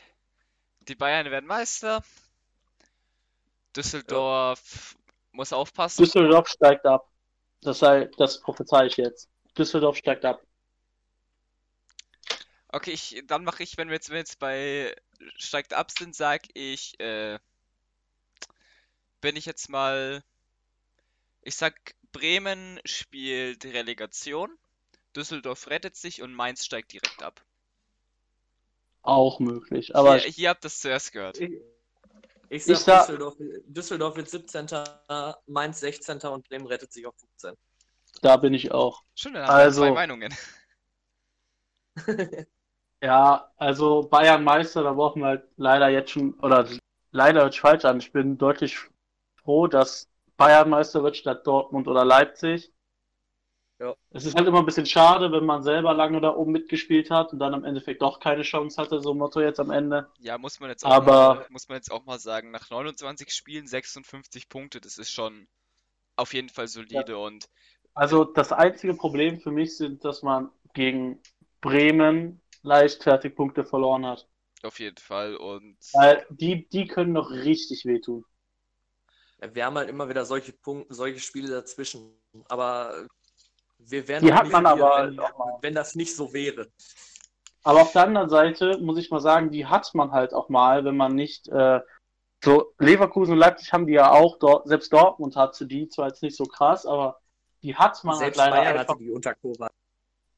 die Bayern werden Meister. Düsseldorf muss aufpassen. Düsseldorf steigt ab. Das sei, das prophezei ich jetzt. Düsseldorf steigt ab. Okay, ich, dann mache ich, wenn wir jetzt, wenn wir jetzt bei steigt ab sind, sag ich, äh, bin ich jetzt mal, ich sag, Bremen spielt Relegation, Düsseldorf rettet sich und Mainz steigt direkt ab. Auch möglich. Aber Hier, hier habt ihr es zuerst gehört. Ich, ich sag, Ich sag- Düsseldorf, Düsseldorf wird 17., Mainz 16. und Bremen rettet sich auf 15. da bin ich auch. Schön, dann haben wir Also- zwei Meinungen. Ja, also Bayern Meister, da brauchen wir halt leider jetzt schon, oder leider hört sich falsch an. Ich bin deutlich froh, dass Bayern Meister wird statt Dortmund oder Leipzig. Ja. Es ist halt immer ein bisschen schade, wenn man selber lange da oben mitgespielt hat und dann im Endeffekt doch keine Chance hatte, so ein Motto jetzt am Ende. Ja, muss man jetzt auch Aber- mal, muss man jetzt auch mal sagen, nach 29 Spielen 56 Punkte, das ist schon auf jeden Fall solide und Also das einzige Problem für mich sind, dass man gegen Bremen leichtfertig Punkte verloren hat. auf jeden Fall und Weil die, die können noch richtig wehtun. Wir haben halt immer wieder solche Punkte, solche Spiele dazwischen. Aber wir wären Die auch hat nicht man hier, aber wenn, wenn das nicht so wäre. Aber auf der anderen Seite muss ich mal sagen, die hat man halt auch mal, wenn man nicht äh, so Leverkusen und Leipzig haben die ja auch dort, selbst Dortmund hatte die zwar jetzt nicht so krass, aber die hat man Selbst halt leider Bayern einfach. hatte die unter Kovac.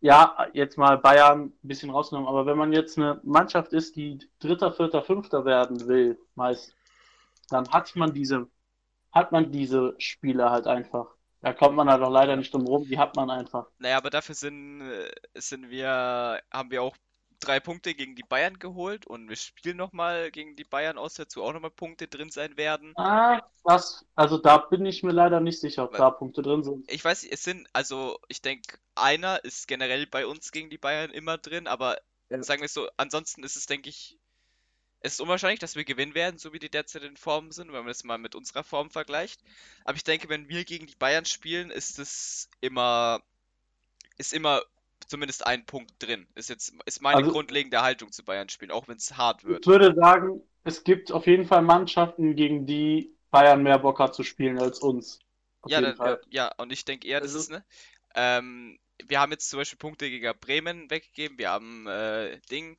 Ja, jetzt mal Bayern ein bisschen rausgenommen, aber wenn man jetzt eine Mannschaft ist, die Dritter, Vierter, Fünfter werden will, meist, dann hat man diese, hat man diese Spiele halt einfach. Da kommt man halt auch leider nicht drum rum, die hat man einfach. naja, aber dafür sind, äh, sind wir, haben wir auch drei Punkte gegen die Bayern geholt und wir spielen nochmal gegen die Bayern auswärts, wo auch nochmal Punkte drin sein werden. Ah, das, also da bin ich mir leider nicht sicher, ob Weil- da Punkte drin sind. Ich weiß, es sind, also ich denke, einer ist generell bei uns gegen die Bayern immer drin, aber Ja. sagen wir es so, ansonsten ist es, denke ich, es ist unwahrscheinlich, dass wir gewinnen werden, so wie die derzeit in Form sind, wenn man das mal mit unserer Form vergleicht. Aber ich denke, wenn wir gegen die Bayern spielen, ist es immer, ist immer zumindest ein Punkt drin. Ist jetzt, ist meine Also- grundlegende Haltung zu Bayern spielen, auch wenn es hart Ich wird. würde sagen, es gibt auf jeden Fall Mannschaften, gegen die Bayern mehr Bock hat zu spielen als uns. Auf Ja, dann, ja, und ich denke eher, das Also- ist, ne? Ähm, wir haben jetzt zum Beispiel Punkte gegen Bremen weggegeben, wir haben äh, Ding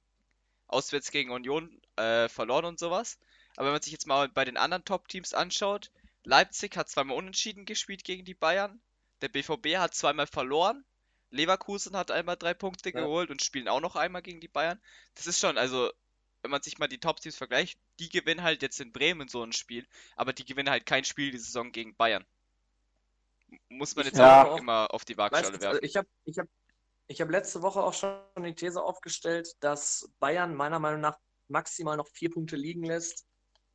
auswärts gegen Union äh, verloren und sowas. Aber wenn man sich jetzt mal bei den anderen Top-Teams anschaut, Leipzig hat zweimal unentschieden gespielt gegen die Bayern, der BVB hat zweimal verloren, Leverkusen hat einmal drei Punkte Ja. geholt und spielen auch noch einmal gegen die Bayern. Das ist schon, also, wenn man sich mal die Top-Teams vergleicht, die gewinnen halt jetzt in Bremen so ein Spiel, aber die gewinnen halt kein Spiel die Saison gegen Bayern. Muss man jetzt Ja. auch immer auf die Waagschale werfen. ich habe ich hab, ich hab letzte Woche auch schon die These aufgestellt, dass Bayern meiner Meinung nach maximal noch vier Punkte liegen lässt.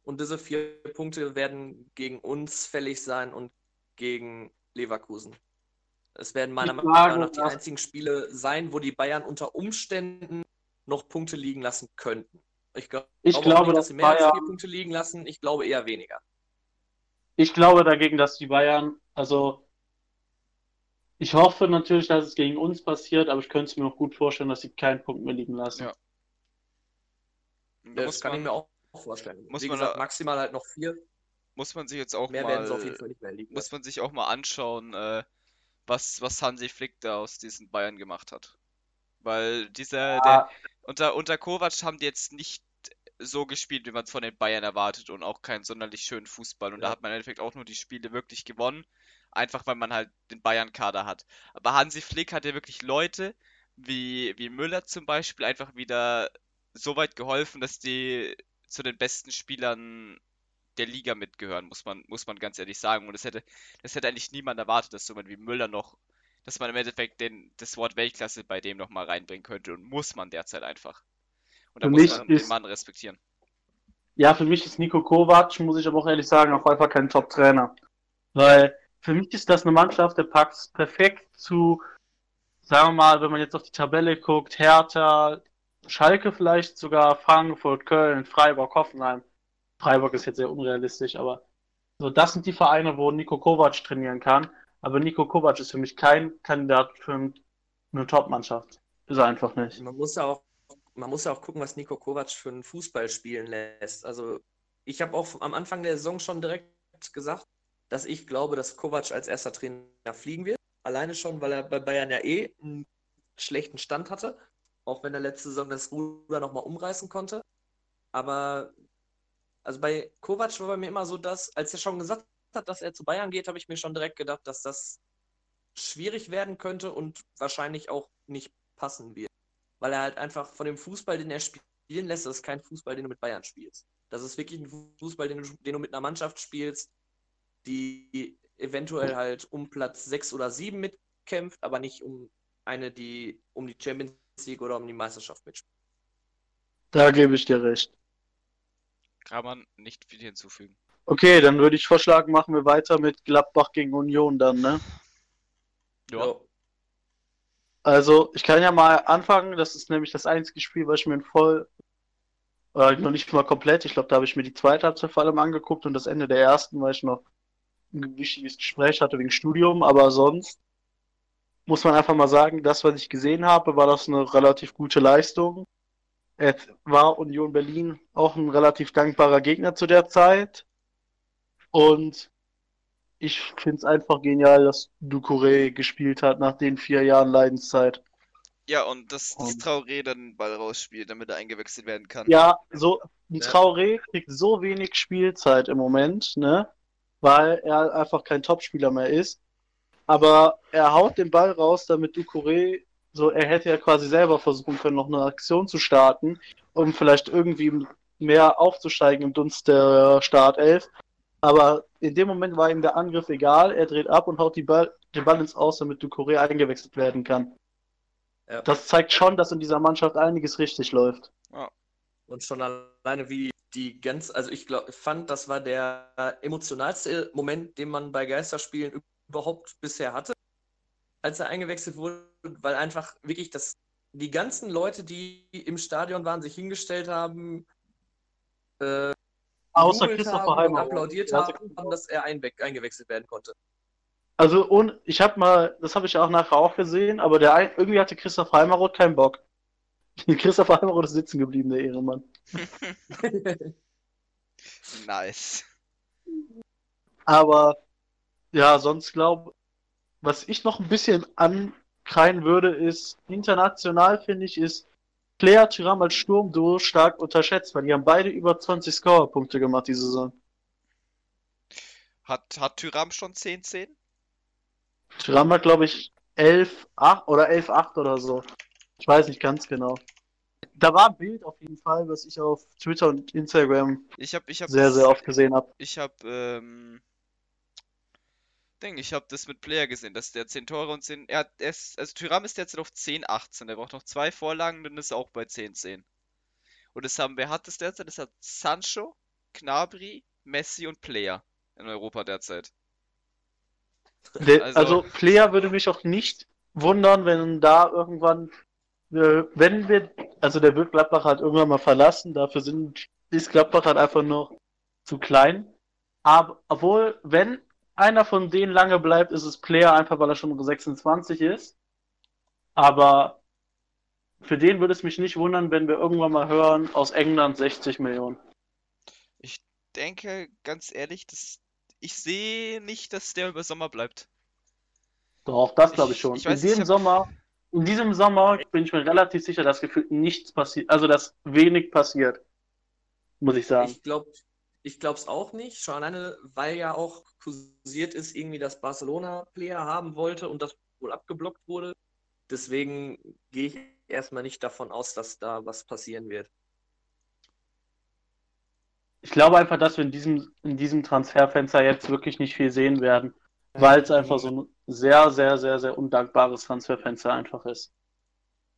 Und diese vier Punkte werden gegen uns fällig sein und gegen Leverkusen. Es werden meiner Meinung nach die einzigen Spiele sein, wo die Bayern unter Umständen noch Punkte liegen lassen könnten. Ich, glaub, Ich auch glaube, nicht, dass sie mehr als Bayern, vier Punkte liegen lassen. Ich glaube eher weniger. ich glaube dagegen, dass die Bayern, also ich hoffe natürlich, dass es gegen uns passiert, aber ich könnte es mir auch gut vorstellen, dass sie keinen Punkt mehr liegen lassen. Ja. Da Das muss kann ich man, mir auch vorstellen. muss Wie man gesagt, da- maximal halt noch vier. muss man sich jetzt auch Mehr werden sie auf mal, jeden Fall nicht mehr liegen muss man sich auch mal anschauen, äh, was, was Hansi Flick da aus diesen Bayern gemacht hat. Weil dieser, der, Ja, unter, unter Kovac haben die jetzt nicht so gespielt, wie man es von den Bayern erwartet und auch keinen sonderlich schönen Fußball. Und da Ja. hat man im Endeffekt auch nur die Spiele wirklich gewonnen, einfach weil man halt den Bayern-Kader hat. Aber Hansi Flick hat ja wirklich Leute wie, wie Müller zum Beispiel einfach wieder so weit geholfen, dass die zu den besten Spielern der Liga mitgehören, muss man, muss man ganz ehrlich sagen. Und das hätte, das hätte eigentlich niemand erwartet, dass so jemand wie Müller noch, dass man im Endeffekt den, das Wort Weltklasse bei dem nochmal reinbringen könnte und muss man derzeit einfach. Und da Für muss man den ist- Mann respektieren. Ja, für mich ist Nico Kovac, muss ich aber auch ehrlich sagen, auf einfach kein Top-Trainer. Weil für mich ist das eine Mannschaft, der packt perfekt zu, sagen wir mal, wenn man jetzt auf die Tabelle guckt, Hertha, Schalke vielleicht sogar, Frankfurt, Köln, Freiburg, Hoffenheim. Freiburg ist jetzt sehr unrealistisch, aber so, das sind die Vereine, wo Nico Kovac trainieren kann. Aber Nico Kovac ist für mich kein Kandidat für ein- eine Top-Mannschaft. Ist er einfach nicht. Man muss auch, man muss auch gucken, was Nico Kovac für einen Fußball spielen lässt. Also ich habe auch am Anfang der Saison schon direkt gesagt, dass ich glaube, dass Kovac als erster Trainer fliegen wird. Alleine schon, weil er bei Bayern ja eh einen schlechten Stand hatte. Auch wenn er letzte Saison das Ruder nochmal umreißen konnte. Aber also bei Kovac war bei mir immer so, dass, als er schon gesagt hat, dass er zu Bayern geht, habe ich mir schon direkt gedacht, dass das schwierig werden könnte und wahrscheinlich auch nicht passen wird. Weil er halt einfach von dem Fußball, den er spielen lässt, das ist kein Fußball, den du mit Bayern spielst. Das ist wirklich ein Fußball, den du, den du mit einer Mannschaft spielst, die eventuell halt um Platz 6 oder 7 mitkämpft, aber nicht um eine, die um die Champions League oder um die Meisterschaft mitspielt. Da gebe ich dir recht. Kann man nicht viel hinzufügen. Okay, dann würde ich vorschlagen, machen wir weiter mit Gladbach gegen Union dann, ne? Ja. Also, ich kann ja mal anfangen. Das ist nämlich das einzige Spiel, was ich mir in voll, äh, noch nicht mal komplett, ich glaube, da habe ich mir die zweite Halbzeit vor allem angeguckt und das Ende der ersten, weil ich noch ein wichtiges Gespräch hatte wegen Studium, aber sonst muss man einfach mal sagen, das, was ich gesehen habe, war das eine relativ gute Leistung. Es war Union Berlin auch ein relativ dankbarer Gegner zu der Zeit. Und ich finde es einfach genial, dass Ducouré gespielt hat nach den vier Jahren Leidenszeit. Ja, und dass das Und- Traoré dann den Ball rausspielt, damit er eingewechselt werden kann. Ja, so ein Ja. Traoré kriegt so wenig Spielzeit im Moment, ne? Weil er einfach kein Topspieler mehr ist. Aber er haut den Ball raus, damit Ducouré, so er hätte ja quasi selber versuchen können, noch eine Aktion zu starten, um vielleicht irgendwie mehr aufzusteigen im Dunst der Startelf. Aber in dem Moment war ihm der Angriff egal. Er dreht ab und haut die Ball, den Ball ins Aus, damit Ducouré eingewechselt werden kann. Ja. Das zeigt schon, dass in dieser Mannschaft einiges richtig läuft. Und schon alleine wie die ganz, also ich glaube, fand, das war der emotionalste Moment, den man bei Geisterspielen überhaupt bisher hatte, als er eingewechselt wurde, weil einfach wirklich das, die ganzen Leute, die im Stadion waren, sich hingestellt haben, äh, Außer Christopher haben applaudiert Ja, also haben, dass er eingewechselt werden konnte. Also und ich habe mal, das habe ich auch nachher auch gesehen, aber der irgendwie hatte Christoph Heimeroth keinen Bock. Christoph Heimeroth ist sitzen geblieben, der Ehrenmann. Nice. Aber ja, sonst glaube was ich noch ein bisschen ankreien würde, ist international finde ich, ist Player Tyram als Sturmduo stark unterschätzt, weil die haben beide über 20 Scorerpunkte gemacht diese Saison. Hat, hat Tyram schon 10-10? Tyram hat, glaube ich, 11, 8 oder 11, 8 oder so. Ich weiß nicht ganz genau. Da war ein Bild auf jeden Fall, was ich auf Twitter und Instagram Ich hab, ich hab sehr, das, sehr oft gesehen habe. ich hab, ähm, Ding, ich hab das mit Player gesehen, dass der 10 Tore und 10, er er ist, also Tyram ist derzeit auf 10, 18, der braucht noch zwei Vorlagen, dann ist er auch bei 10, 10. Und das haben, wer hat das derzeit? Das hat Sancho, Gnabry, Messi und Player in Europa derzeit. Der, Also- also, Player würde mich auch nicht wundern, wenn da irgendwann, wenn wir, also der wird Gladbach halt irgendwann mal verlassen, dafür sind, ist Gladbach halt einfach noch zu klein. Aber, obwohl, wenn einer von denen lange bleibt, ist es Player, einfach weil er schon 26 ist. Aber für den würde es mich nicht wundern, wenn wir irgendwann mal hören, aus England 60 Millionen. Denke, ganz ehrlich, das, ich sehe nicht, dass der über Sommer bleibt. Doch, das glaube ich Ich- schon. ich weiß, in ich dem hab- Sommer, in diesem Sommer bin ich mir relativ sicher, dass gefühlt nichts passiert, also dass wenig passiert, muss ich sagen. Ich glaube ich es auch nicht, schon alleine, weil ja auch kursiert ist, irgendwie, dass Barcelona Player haben wollte und das wohl abgeblockt wurde. Deswegen gehe ich erstmal nicht davon aus, dass da was passieren wird. Ich glaube einfach, dass wir in diesem, in diesem Transferfenster jetzt wirklich nicht viel sehen werden, weil es einfach so ein sehr, sehr, sehr, sehr undankbares Transferfenster einfach ist.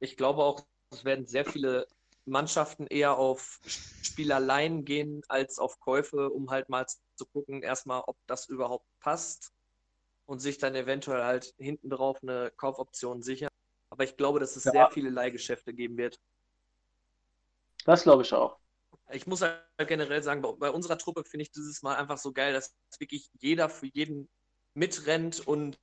Ich glaube auch, es werden sehr viele Mannschaften eher auf Spielereien gehen als auf Käufe, um halt mal zu gucken, erstmal, ob das überhaupt passt und sich dann eventuell halt hinten drauf eine Kaufoption sichern. Aber ich glaube, dass es Ja. sehr viele Leihgeschäfte geben wird. Das glaube ich auch. Ich muss halt generell sagen, bei, bei unserer Truppe finde ich dieses Mal einfach so geil, dass wirklich jeder für jeden mitrennt und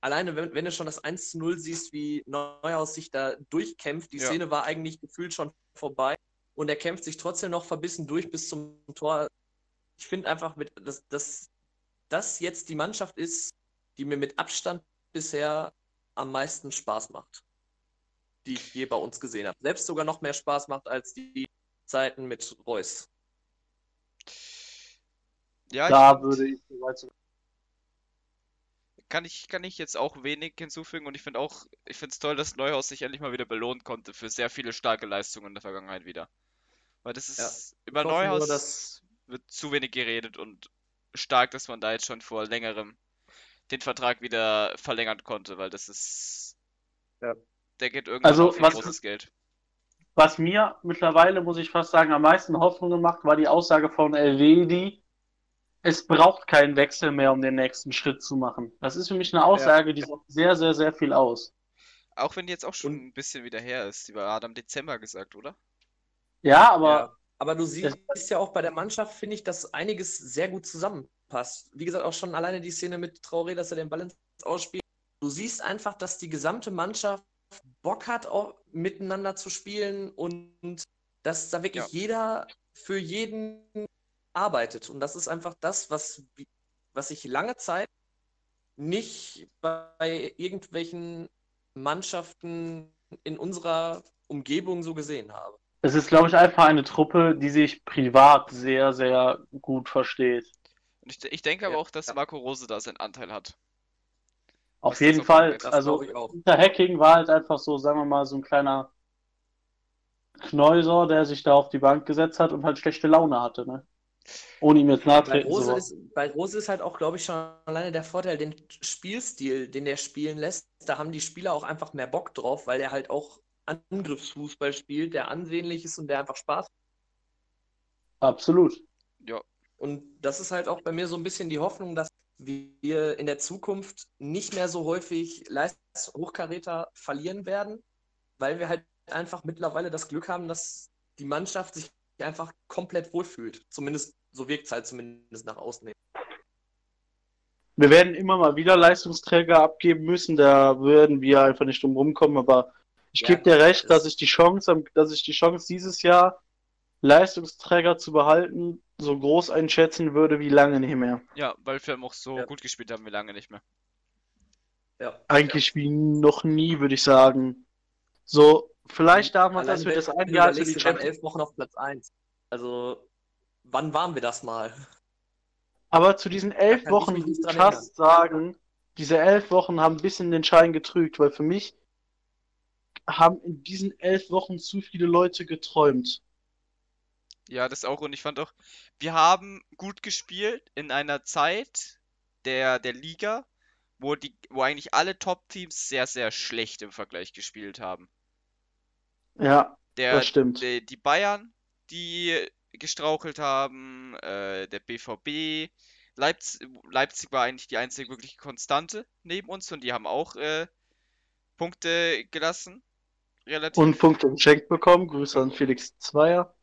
alleine, wenn, wenn du schon das 1 zu 0 siehst, wie Neuhaus sich da durchkämpft, die Ja. Szene war eigentlich gefühlt schon vorbei und er kämpft sich trotzdem noch verbissen durch bis zum Tor. Ich finde einfach, mit, dass, dass das jetzt die Mannschaft ist, die mir mit Abstand bisher am meisten Spaß macht, die ich je bei uns gesehen habe. Selbst sogar noch mehr Spaß macht als die Zeiten mit Reus. Ja, ich Da find- würde ich kann ich, kann ich jetzt auch wenig hinzufügen und ich finde auch, ich finde es toll, dass Neuhaus sich endlich mal wieder belohnen konnte für sehr viele starke Leistungen in der Vergangenheit wieder. Weil das ist, über hoffe nur, Neuhaus dass- wird zu wenig geredet und stark, dass man da jetzt schon vor längerem den Vertrag wieder verlängern konnte, weil das ist, Ja. der geht irgendwann Also, auf für was- großes Geld. Was mir mittlerweile, muss ich fast sagen, am meisten Hoffnung gemacht, war die Aussage von Elvedi, es braucht keinen Wechsel mehr, um den nächsten Schritt zu machen. Das ist für mich eine Aussage, die sagt sehr, sehr, sehr viel aus. Auch wenn die jetzt auch schon Und- ein bisschen wieder her ist. Die war gerade im Dezember gesagt, oder? Ja, aber Ja, aber du siehst ja auch bei der Mannschaft, finde ich, dass einiges sehr gut zusammenpasst. Wie gesagt, auch schon alleine die Szene mit Traoré, dass er den Ball ins Ausspielt. Du siehst einfach, dass die gesamte Mannschaft Bock hat, auch miteinander zu spielen und dass da wirklich Ja. jeder für jeden arbeitet. Und das ist einfach das, was, was ich lange Zeit nicht bei irgendwelchen Mannschaften in unserer Umgebung so gesehen habe. es ist, glaube ich, einfach eine Truppe, die sich privat sehr, sehr gut versteht. Und ich, ich denke aber Ja. auch, dass Marco Rose da seinen Anteil hat. Auf Was jeden Fall. Also, unter Hacking war halt einfach so, sagen wir mal, so ein kleiner Knäuser, der sich da auf die Bank gesetzt hat und halt schlechte Laune hatte, ne? Ohne ihm jetzt Bei nahtreten zu Rose, ist, bei Rose ist halt auch, glaube ich, schon alleine der Vorteil, den Spielstil, den der spielen lässt. Da haben die Spieler auch einfach mehr Bock drauf, weil er halt auch Angriffsfußball spielt, der ansehnlich ist und der einfach Spaß macht. Absolut. Ja, Und das ist halt auch bei mir so ein bisschen die Hoffnung, dass wir in der Zukunft nicht mehr so häufig Leistungshochkaräter verlieren werden, weil wir halt einfach mittlerweile das Glück haben, dass die Mannschaft sich einfach komplett wohlfühlt. Zumindest, so wirkt es halt zumindest nach außen hin. Wir werden immer mal wieder Leistungsträger abgeben müssen, da würden wir einfach nicht drum rumkommen, aber ich Ja, gebe dir recht, das- dass ich die Chance, dass ich die Chance dieses Jahr Leistungsträger zu behalten, so groß einschätzen würde wie lange nicht mehr. ja, weil wir auch so Ja. gut gespielt haben wie lange nicht mehr. Ja. Eigentlich wie noch nie, würde ich sagen. So, vielleicht damals, als Allein wir wenn das du eine Jahr überlegst, die wir waren Champions elf Wochen auf Platz 1. Also, wann waren wir das mal? Aber zu diesen elf Wochen ich fast sagen, diese elf Wochen haben ein bisschen den Schein getrügt, weil für mich haben in diesen elf Wochen zu viele Leute geträumt. Ja, das auch. Und ich fand auch, wir haben gut gespielt in einer Zeit der, der Liga, wo die, wo eigentlich alle Top-Teams sehr, sehr schlecht im Vergleich gespielt haben. Ja, Der, das stimmt. die, die Bayern, die gestrauchelt haben, äh, der BVB, Leipzig, Leipzig war eigentlich die einzige wirkliche Konstante neben uns und die haben auch äh, Punkte gelassen. Relativ. Und Punkte geschenkt bekommen. Grüße an Felix Zweier.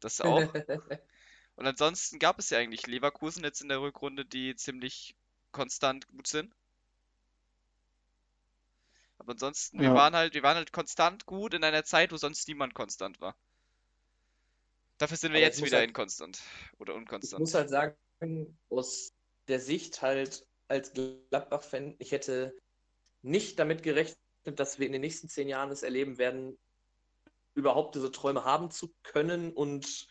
Das auch. Und ansonsten gab es ja eigentlich Leverkusen jetzt in der Rückrunde, die ziemlich konstant gut sind. Ansonsten, wir Ja. waren halt, wir waren halt konstant gut in einer Zeit, wo sonst niemand konstant war. Dafür sind wir Aber ich jetzt wieder halt- inkonstant oder Ich unkonstant. muss halt sagen, aus der Sicht halt als Gladbach-Fan, ich hätte nicht damit gerechnet, dass wir in den nächsten zehn Jahren es erleben werden, überhaupt diese Träume haben zu können und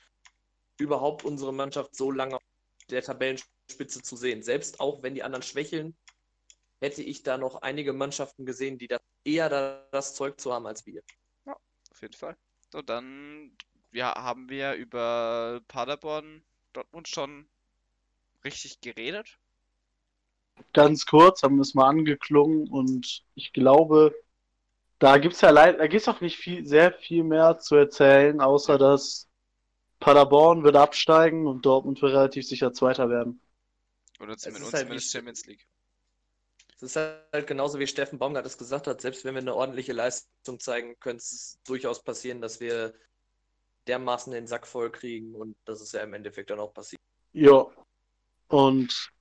überhaupt unsere Mannschaft so lange auf der Tabellenspitze zu sehen. Selbst auch wenn die anderen schwächeln, hätte ich da noch einige Mannschaften gesehen, die das eher da das Zeug zu haben als wir. Auf jeden Fall. So, dann ja, haben wir über Paderborn, Dortmund schon richtig geredet. Ganz kurz, haben wir es mal angeklungen und ich glaube, da gibt es ja leider, da gibt es auch nicht viel, sehr viel mehr zu erzählen, außer dass Paderborn wird absteigen und Dortmund wird relativ sicher Zweiter werden. Oder zumindest, halt zumindest Champions League. Es ist halt genauso wie Steffen Baumgart es gesagt hat, selbst wenn wir eine ordentliche Leistung zeigen, könnte es durchaus passieren, dass wir dermaßen den Sack voll kriegen und das ist ja im Endeffekt dann auch passiert. Ja. Und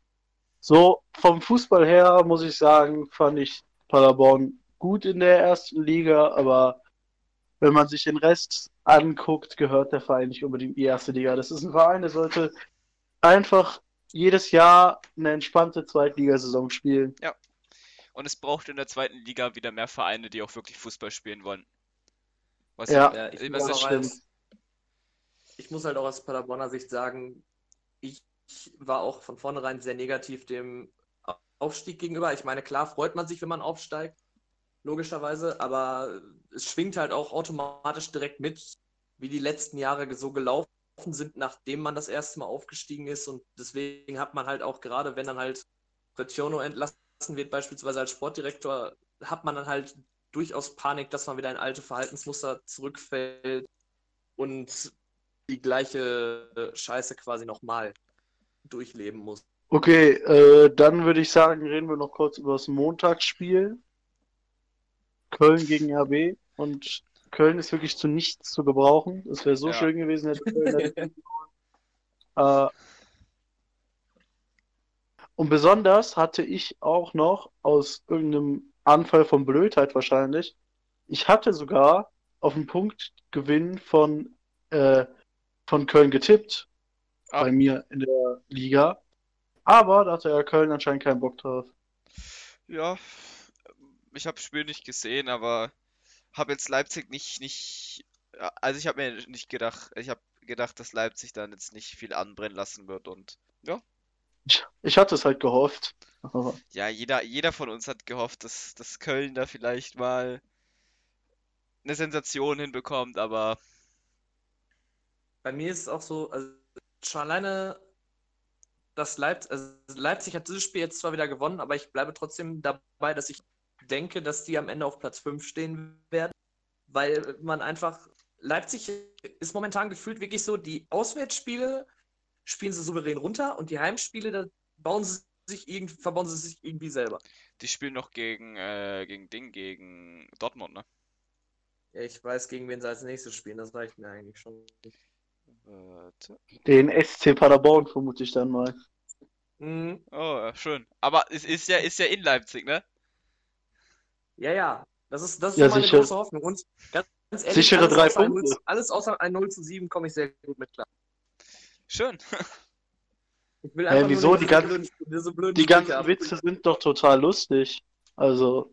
so vom Fußball her muss ich sagen, fand ich Paderborn gut in der ersten Liga, aber wenn man sich den Rest anguckt, gehört der Verein nicht unbedingt in die erste Liga. Das ist ein Verein, der sollte einfach jedes Jahr eine entspannte Zweitligasaison spielen. Und es braucht in der zweiten Liga wieder mehr Vereine, die auch wirklich Fußball spielen wollen. Was Ja. Ja, ich, Was muss ist als, ich muss halt auch aus Paderborner Sicht sagen, ich war auch von vornherein sehr negativ dem Aufstieg gegenüber. Ich meine, klar freut man sich, wenn man aufsteigt, logischerweise, aber es schwingt halt auch automatisch direkt mit, wie die letzten Jahre so gelaufen sind, nachdem man das erste Mal aufgestiegen ist. Und deswegen hat man halt auch gerade, wenn dann halt Retiono entlassen wird, beispielsweise als Sportdirektor, hat man dann halt durchaus Panik, dass man wieder in alte Verhaltensmuster zurückfällt und die gleiche äh, Scheiße quasi nochmal durchleben muss. Okay, äh, dann würde ich sagen, reden wir noch kurz über das Montagsspiel. Köln gegen RB und Köln ist wirklich zu nichts zu gebrauchen. Es wäre so Ja. schön gewesen, hätte Köln äh, Und besonders hatte ich auch noch aus irgendeinem Anfall von Blödheit wahrscheinlich, ich hatte sogar auf den Punktgewinn von, äh, von Köln getippt Ah. bei mir in der Liga. Aber da hatte ja Köln anscheinend keinen Bock drauf. Ja, ich habe das Spiel nicht gesehen, aber habe jetzt Leipzig nicht, nicht, also ich habe mir nicht gedacht, ich habe gedacht, dass Leipzig dann jetzt nicht viel anbrennen lassen wird und ja, Ich, ich hatte es halt gehofft. Aber ja, jeder, jeder von uns hat gehofft, dass, dass Köln da vielleicht mal eine Sensation hinbekommt, aber Bei mir ist es auch so, also schon alleine, dass Leipzig, also Leipzig hat dieses Spiel jetzt zwar wieder gewonnen, aber ich bleibe trotzdem dabei, dass ich denke, dass die am Ende auf Platz 5 stehen werden, weil man einfach, Leipzig ist momentan gefühlt wirklich so, die Auswärtsspiele spielen sie souverän runter und die Heimspiele, da bauen sie sich irgendwie, verbauen sie sich irgendwie selber. die spielen noch gegen, äh, gegen Ding, gegen Dortmund, ne? Ja, ich weiß, gegen wen sie als nächstes spielen, das reicht mir eigentlich schon. Warte. den SC Paderborn vermute ich dann mal. Mhm. Oh, schön. Aber es ist ja, ist ja in Leipzig, ne? Ja, ja. Das ist, das ist Ja, meine sicher. große Hoffnung. Und ganz, ganz ehrlich, Sichere alles drei außer ein Punkte. 0 zu- alles außer ein 0 zu 7 komme ich sehr gut mit klar. Schön. Ich will einfach nur wieso? Die ganzen- blöden, Die ganzen Witze sind doch total lustig. Also,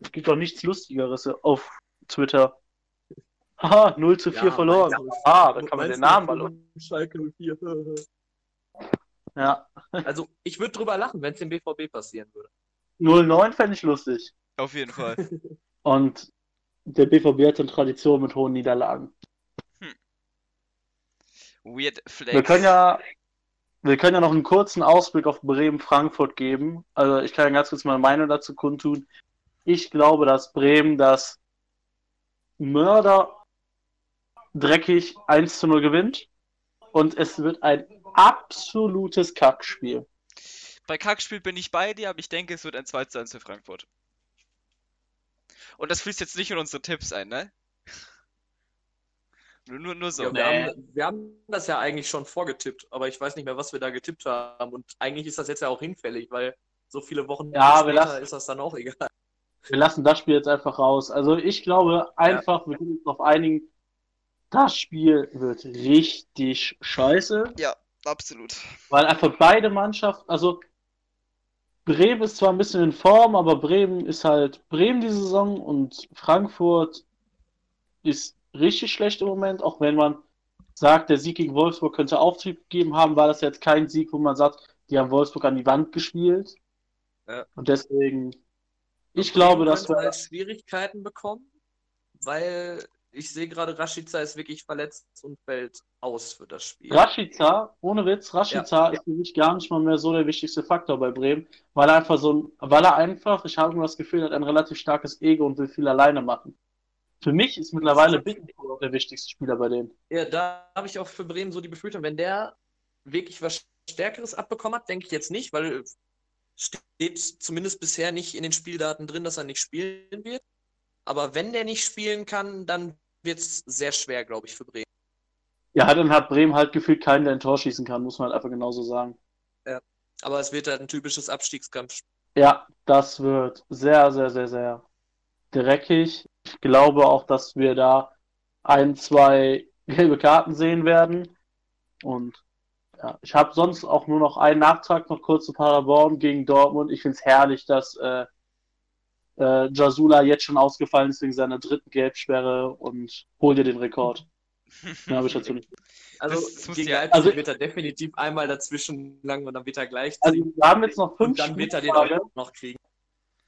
es gibt doch nichts Lustigeres auf Twitter. Haha, 0 zu 4 Ja, verloren. Ah, da kann man den Namen kriegen Schalke 04. Ja. Also, ich würde drüber lachen, wenn es dem BVB passieren würde. 0-9 fände ich lustig. Auf jeden Fall. Und der BVB hat eine Tradition mit hohen Niederlagen. Weird Flex. Wir können ja, wir können ja noch einen kurzen Ausblick auf Bremen-Frankfurt geben. Also ich kann ja ganz kurz meine Meinung dazu kundtun. Ich glaube, dass Bremen das Mörder dreckig 1 zu 0 gewinnt. Und es wird ein absolutes Kackspiel. Bei Kackspiel bin ich bei dir, aber ich denke, es wird ein 2 zu 1 für Frankfurt. Und das fließt jetzt nicht in unsere Tipps ein, ne? Nur, nur, nur so. Ja, wir, Nee. haben, wir haben das ja eigentlich schon vorgetippt, aber ich weiß nicht mehr, was wir da getippt haben. Und eigentlich ist das jetzt ja auch hinfällig, weil so viele Wochen Ja, wir später lassen- ist das dann auch egal. Wir lassen das Spiel jetzt einfach raus. Also ich glaube einfach, wir können uns darauf einigen, das Spiel wird richtig scheiße. Absolut. Weil einfach beide Mannschaften, also Bremen ist zwar ein bisschen in Form, aber Bremen ist halt Bremen die Saison und Frankfurt ist richtig schlecht im Moment, auch wenn man sagt, der Sieg gegen Wolfsburg könnte Auftrieb gegeben haben, war das jetzt kein Sieg, wo man sagt, die haben Wolfsburg an die Wand gespielt. Ja. Und deswegen, ich glaube, dass wir halt Schwierigkeiten bekommen, weil ich sehe gerade, Rashica ist wirklich verletzt und fällt aus für das Spiel. Rashica, ohne Witz, Rashica ist für mich gar nicht mal mehr so der wichtigste Faktor bei Bremen, weil er einfach so ein, weil er einfach, ich habe immer das Gefühl, hat ein relativ starkes Ego und will viel alleine machen. Für mich ist mittlerweile Bittencourt der wichtigste Spieler bei denen. Ja, da habe ich auch für Bremen so die Befürchtung, wenn der wirklich was Stärkeres abbekommen hat, denke ich jetzt nicht, weil steht zumindest bisher nicht in den Spieldaten drin, dass er nicht spielen wird. Aber wenn der nicht spielen kann, dann wird es sehr schwer, glaube ich, für Bremen. Ja, dann hat Bremen halt gefühlt keinen, der ein Tor schießen kann, muss man halt einfach genauso sagen. Aber es wird halt ein typisches Abstiegskampf. Ja, das wird sehr, sehr, sehr, sehr dreckig. Ich glaube auch, dass wir da ein, zwei gelbe Karten sehen werden. Und ja, ich habe sonst auch nur noch einen Nachtrag noch kurz zu Paderborn gegen Dortmund. Ich finde es herrlich, dass äh, äh, Jasula jetzt schon ausgefallen ist wegen seiner dritten Gelbsperre und hol dir den Rekord. Mehr habe ich dazu nicht. Also Das- gegen ja- Leipzig Also- wird er definitiv einmal dazwischen lang und dann wird er gleich Also wir haben jetzt noch fünf und dann wird er den Spieltage. noch kriegen.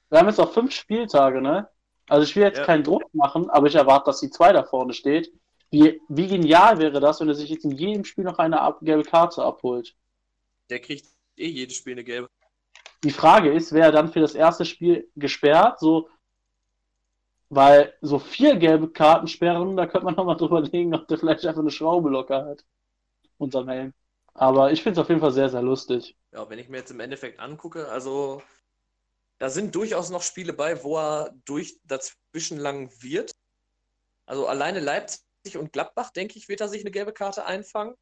Wir haben jetzt noch fünf Spieltage, ne? Also ich will jetzt Ja. keinen Druck machen, aber ich erwarte, dass die zwei da vorne steht. Wie, wie genial wäre das, wenn er sich jetzt in jedem Spiel noch eine gelbe Karte abholt? Der kriegt eh jedes Spiel eine gelbe. Die Frage ist, wäre er dann für das erste Spiel gesperrt? So, weil so vier gelbe Karten sperren, da könnte man nochmal drüber legen, ob der vielleicht einfach eine Schraube locker hat. Unterm Helm. Aber ich finde es auf jeden Fall sehr, sehr lustig. Ja, wenn ich mir jetzt im Endeffekt angucke, also da sind durchaus noch Spiele bei, wo er durch dazwischen lang wird. Also alleine Leipzig und Gladbach, denke ich, wird er sich eine gelbe Karte einfangen.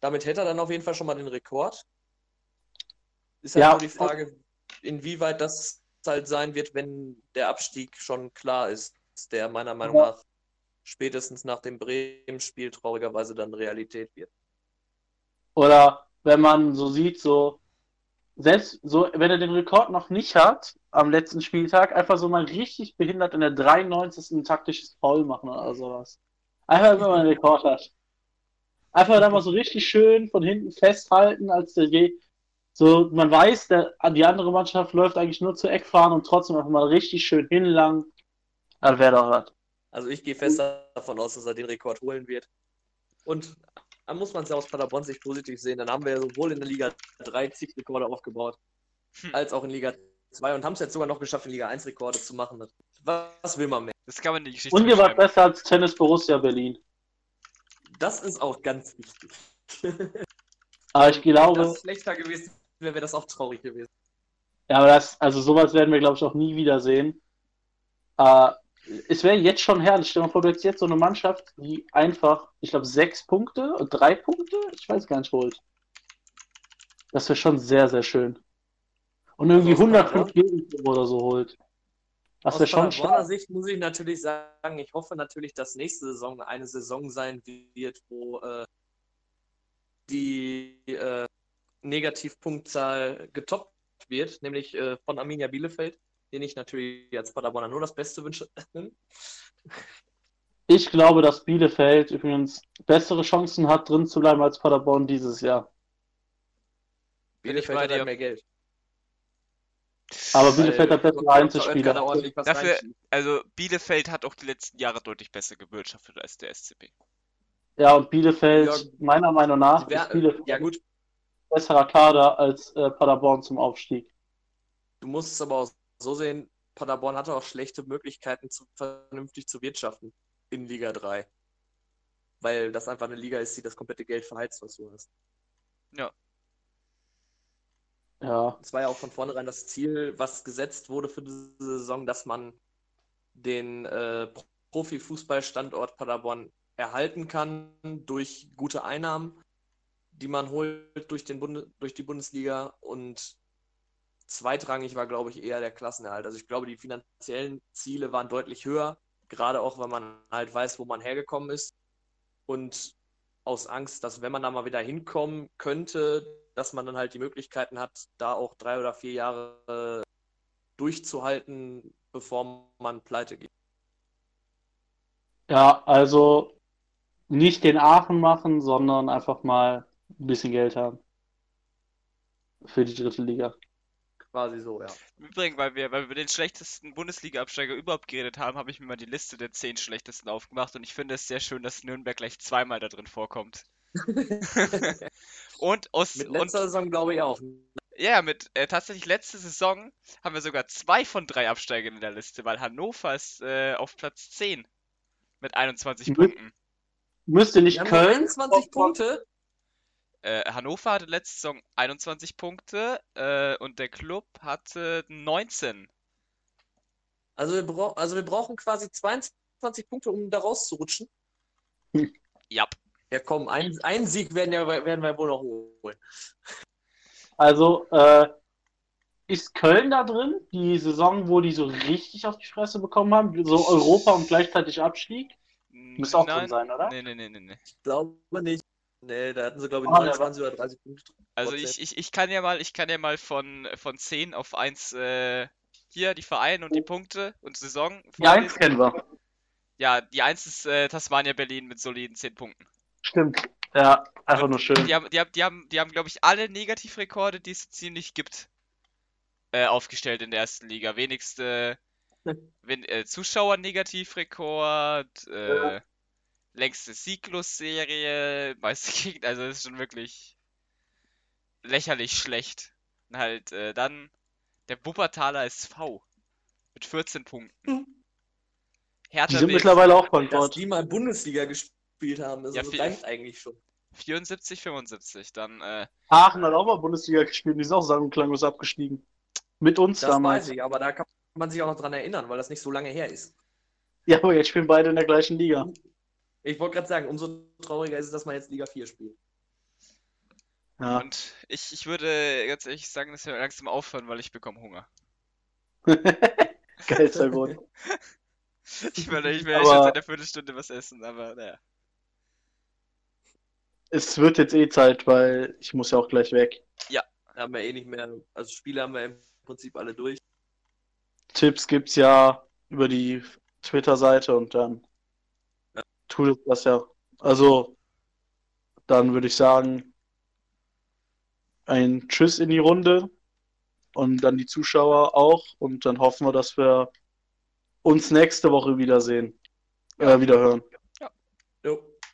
Damit hätte er dann auf jeden Fall schon mal den Rekord. Ist halt Ja. nur die Frage, inwieweit das halt sein wird, wenn der Abstieg schon klar ist, der meiner Meinung Ja. nach spätestens nach dem Bremen-Spiel traurigerweise dann Realität wird. Oder wenn man so sieht, so, selbst so, wenn er den Rekord noch nicht hat, am letzten Spieltag, einfach so mal richtig behindert in der 93. ein taktisches Foul machen oder sowas. Einfach, wenn man einen Rekord hat. Einfach da mal so richtig schön von hinten festhalten, als der geht. So, man weiß, der, die andere Mannschaft läuft eigentlich nur zur Eckfahne und trotzdem einfach mal richtig schön hinlang. Dann wäre doch was. Also ich gehe fest davon aus, dass er den Rekord holen wird. Und dann muss man es ja aus Paderborn sich positiv sehen. Dann haben wir ja sowohl in der Liga 3 zig Rekorde aufgebaut, Hm. als auch in Liga 2 und haben es jetzt sogar noch geschafft, in Liga 1 Rekorde zu machen. Was will man mehr? Das kann man die Geschichte Und ihr wart besser als Tennis Borussia Berlin. Das ist auch ganz wichtig. Aber ich Wenn glaube, das schlechter gewesen wäre, wäre das auch traurig gewesen. Ja, aber das, also sowas werden wir, glaube ich, auch nie wiedersehen. Äh, es wäre jetzt schon herrlich. Stell dir mal vor, du hättest jetzt so eine Mannschaft, die einfach, ich glaube, sechs Punkte, und drei Punkte, ich weiß gar nicht, holt. Das wäre schon sehr, sehr schön. Und irgendwie Also aus 105 Gegentore oder so holt. Das wäre Aus schon stark. Sicht muss ich natürlich sagen, ich hoffe natürlich, dass nächste Saison eine Saison sein wird, wo äh, die äh, Negativpunktzahl getoppt wird, nämlich äh, von Arminia Bielefeld, den ich natürlich als Paderborner nur das Beste wünsche. Ich glaube, dass Bielefeld übrigens bessere Chancen hat, drin zu bleiben als Paderborn dieses Jahr. Bielefeld hat halt mehr Geld. Aber Bielefeld hat bessere Einzelspieler. Dafür-. Also Bielefeld hat auch die letzten Jahre deutlich besser gewirtschaftet als der SCP. Ja, und Bielefeld, Ja, meiner Meinung nach, wär- ist Bielefeld ja gut, besserer Kader als äh, Paderborn zum Aufstieg. Du musst es aber auch so sehen, Paderborn hatte auch schlechte Möglichkeiten, zu, vernünftig zu wirtschaften in Liga 3. Weil das einfach eine Liga ist, die das komplette Geld verheizt, was du hast. Ja, Es war ja auch von vornherein das Ziel, was gesetzt wurde für diese Saison, dass man den äh, Profifußballstandort Paderborn erhalten kann durch gute Einnahmen, die man holt durch, den Bunde durch die Bundesliga. Und zweitrangig war, glaube ich, eher der Klassenerhalt. Also ich glaube, die finanziellen Ziele waren deutlich höher, gerade auch, weil man halt weiß, wo man hergekommen ist. Und aus Angst, dass wenn man da mal wieder hinkommen könnte, dass man dann halt die Möglichkeiten hat, da auch drei oder vier Jahre äh, durchzuhalten, bevor man pleite geht. ja, also nicht den Aachen machen, sondern einfach mal ein bisschen Geld haben. Für die dritte Liga. Quasi so, ja. Im Übrigen, weil wir, weil wir über den schlechtesten Bundesliga-Absteiger überhaupt geredet haben, habe ich mir mal die Liste der zehn schlechtesten aufgemacht und ich finde es sehr schön, dass Nürnberg gleich zweimal da drin vorkommt. und aus Mit und letzter Saison glaube ich auch. ja, mit äh, tatsächlich letzte Saison haben wir sogar zwei von drei Absteigern in der Liste, weil Hannover ist äh, auf Platz 10 mit 21 Mhm. Punkten. Müsste nicht Wir haben Köln? 21 Punkte. Äh, Hannover hatte letzte Saison 21 Punkte äh, und der Club hatte 19. Also wir, also wir brauchen quasi 22 Punkte, um da rauszurutschen. Ja. Ja, komm, ein, einen Sieg werden, ja, werden wir wohl noch holen. Also, äh, ist Köln da drin? Die Saison, wo die so richtig auf die Fresse bekommen haben? So Europa und gleichzeitig Abstieg? Müsste auch drin Nein. sein, oder? Nee, nee, nee, nee, nee. Ich glaube nicht. Nee, da hatten sie, glaube ich, Ah, der 29 oder 30 Punkte. Also ich, ich, ich kann ja mal, ich kann ja mal von, von 10 auf 1 äh, hier die Vereine und die Punkte und Saison Die Eins vorlesen. kennen wir. Ja, die 1 ist äh, Tasmania Berlin mit soliden 10 Punkten. Stimmt. Ja, einfach nur schön. Die haben, die haben, die haben, die haben, glaube ich, alle Negativrekorde, die es ziemlich gibt, äh, aufgestellt in der ersten Liga. Wenigste wen, äh, Zuschauer-Negativrekord, äh, längste Sieglos-Serie, meiste Gegner, also das ist schon wirklich lächerlich schlecht. Und halt äh, dann der Wuppertaler SV mit 14 Punkten. Hertha Die sind mittlerweile auch Dass bankrott. die mal Bundesliga gespielt haben, das Ja, also reicht eigentlich schon. 74, 75. Dann äh, Aachen hat auch mal Bundesliga gespielt, die ist auch sang- und klanglos abgestiegen. Mit uns Das damals. weiß ich, aber da kann man sich auch noch dran erinnern, weil das nicht so lange her ist. Ja, aber jetzt spielen beide in der gleichen Liga. Ich wollte gerade sagen, umso trauriger ist es, dass man jetzt Liga 4 spielt. Ja. Und ich, ich würde ganz ehrlich sagen, dass wir langsam aufhören, weil ich bekomme Hunger. Geilster Grund. Ich will, ich will Aber- schon seit einer Viertelstunde was essen, aber naja. Es wird jetzt eh Zeit, weil ich muss ja auch gleich weg. Haben wir eh nicht mehr, also Spiele haben wir im Prinzip alle durch. Tipps gibt's ja über die Twitter-Seite und dann Ja. Tut es das ja. Also, dann würde ich sagen, ein Tschüss in die Runde und dann die Zuschauer auch und dann hoffen wir, dass wir uns nächste Woche wiedersehen, äh, wieder hören.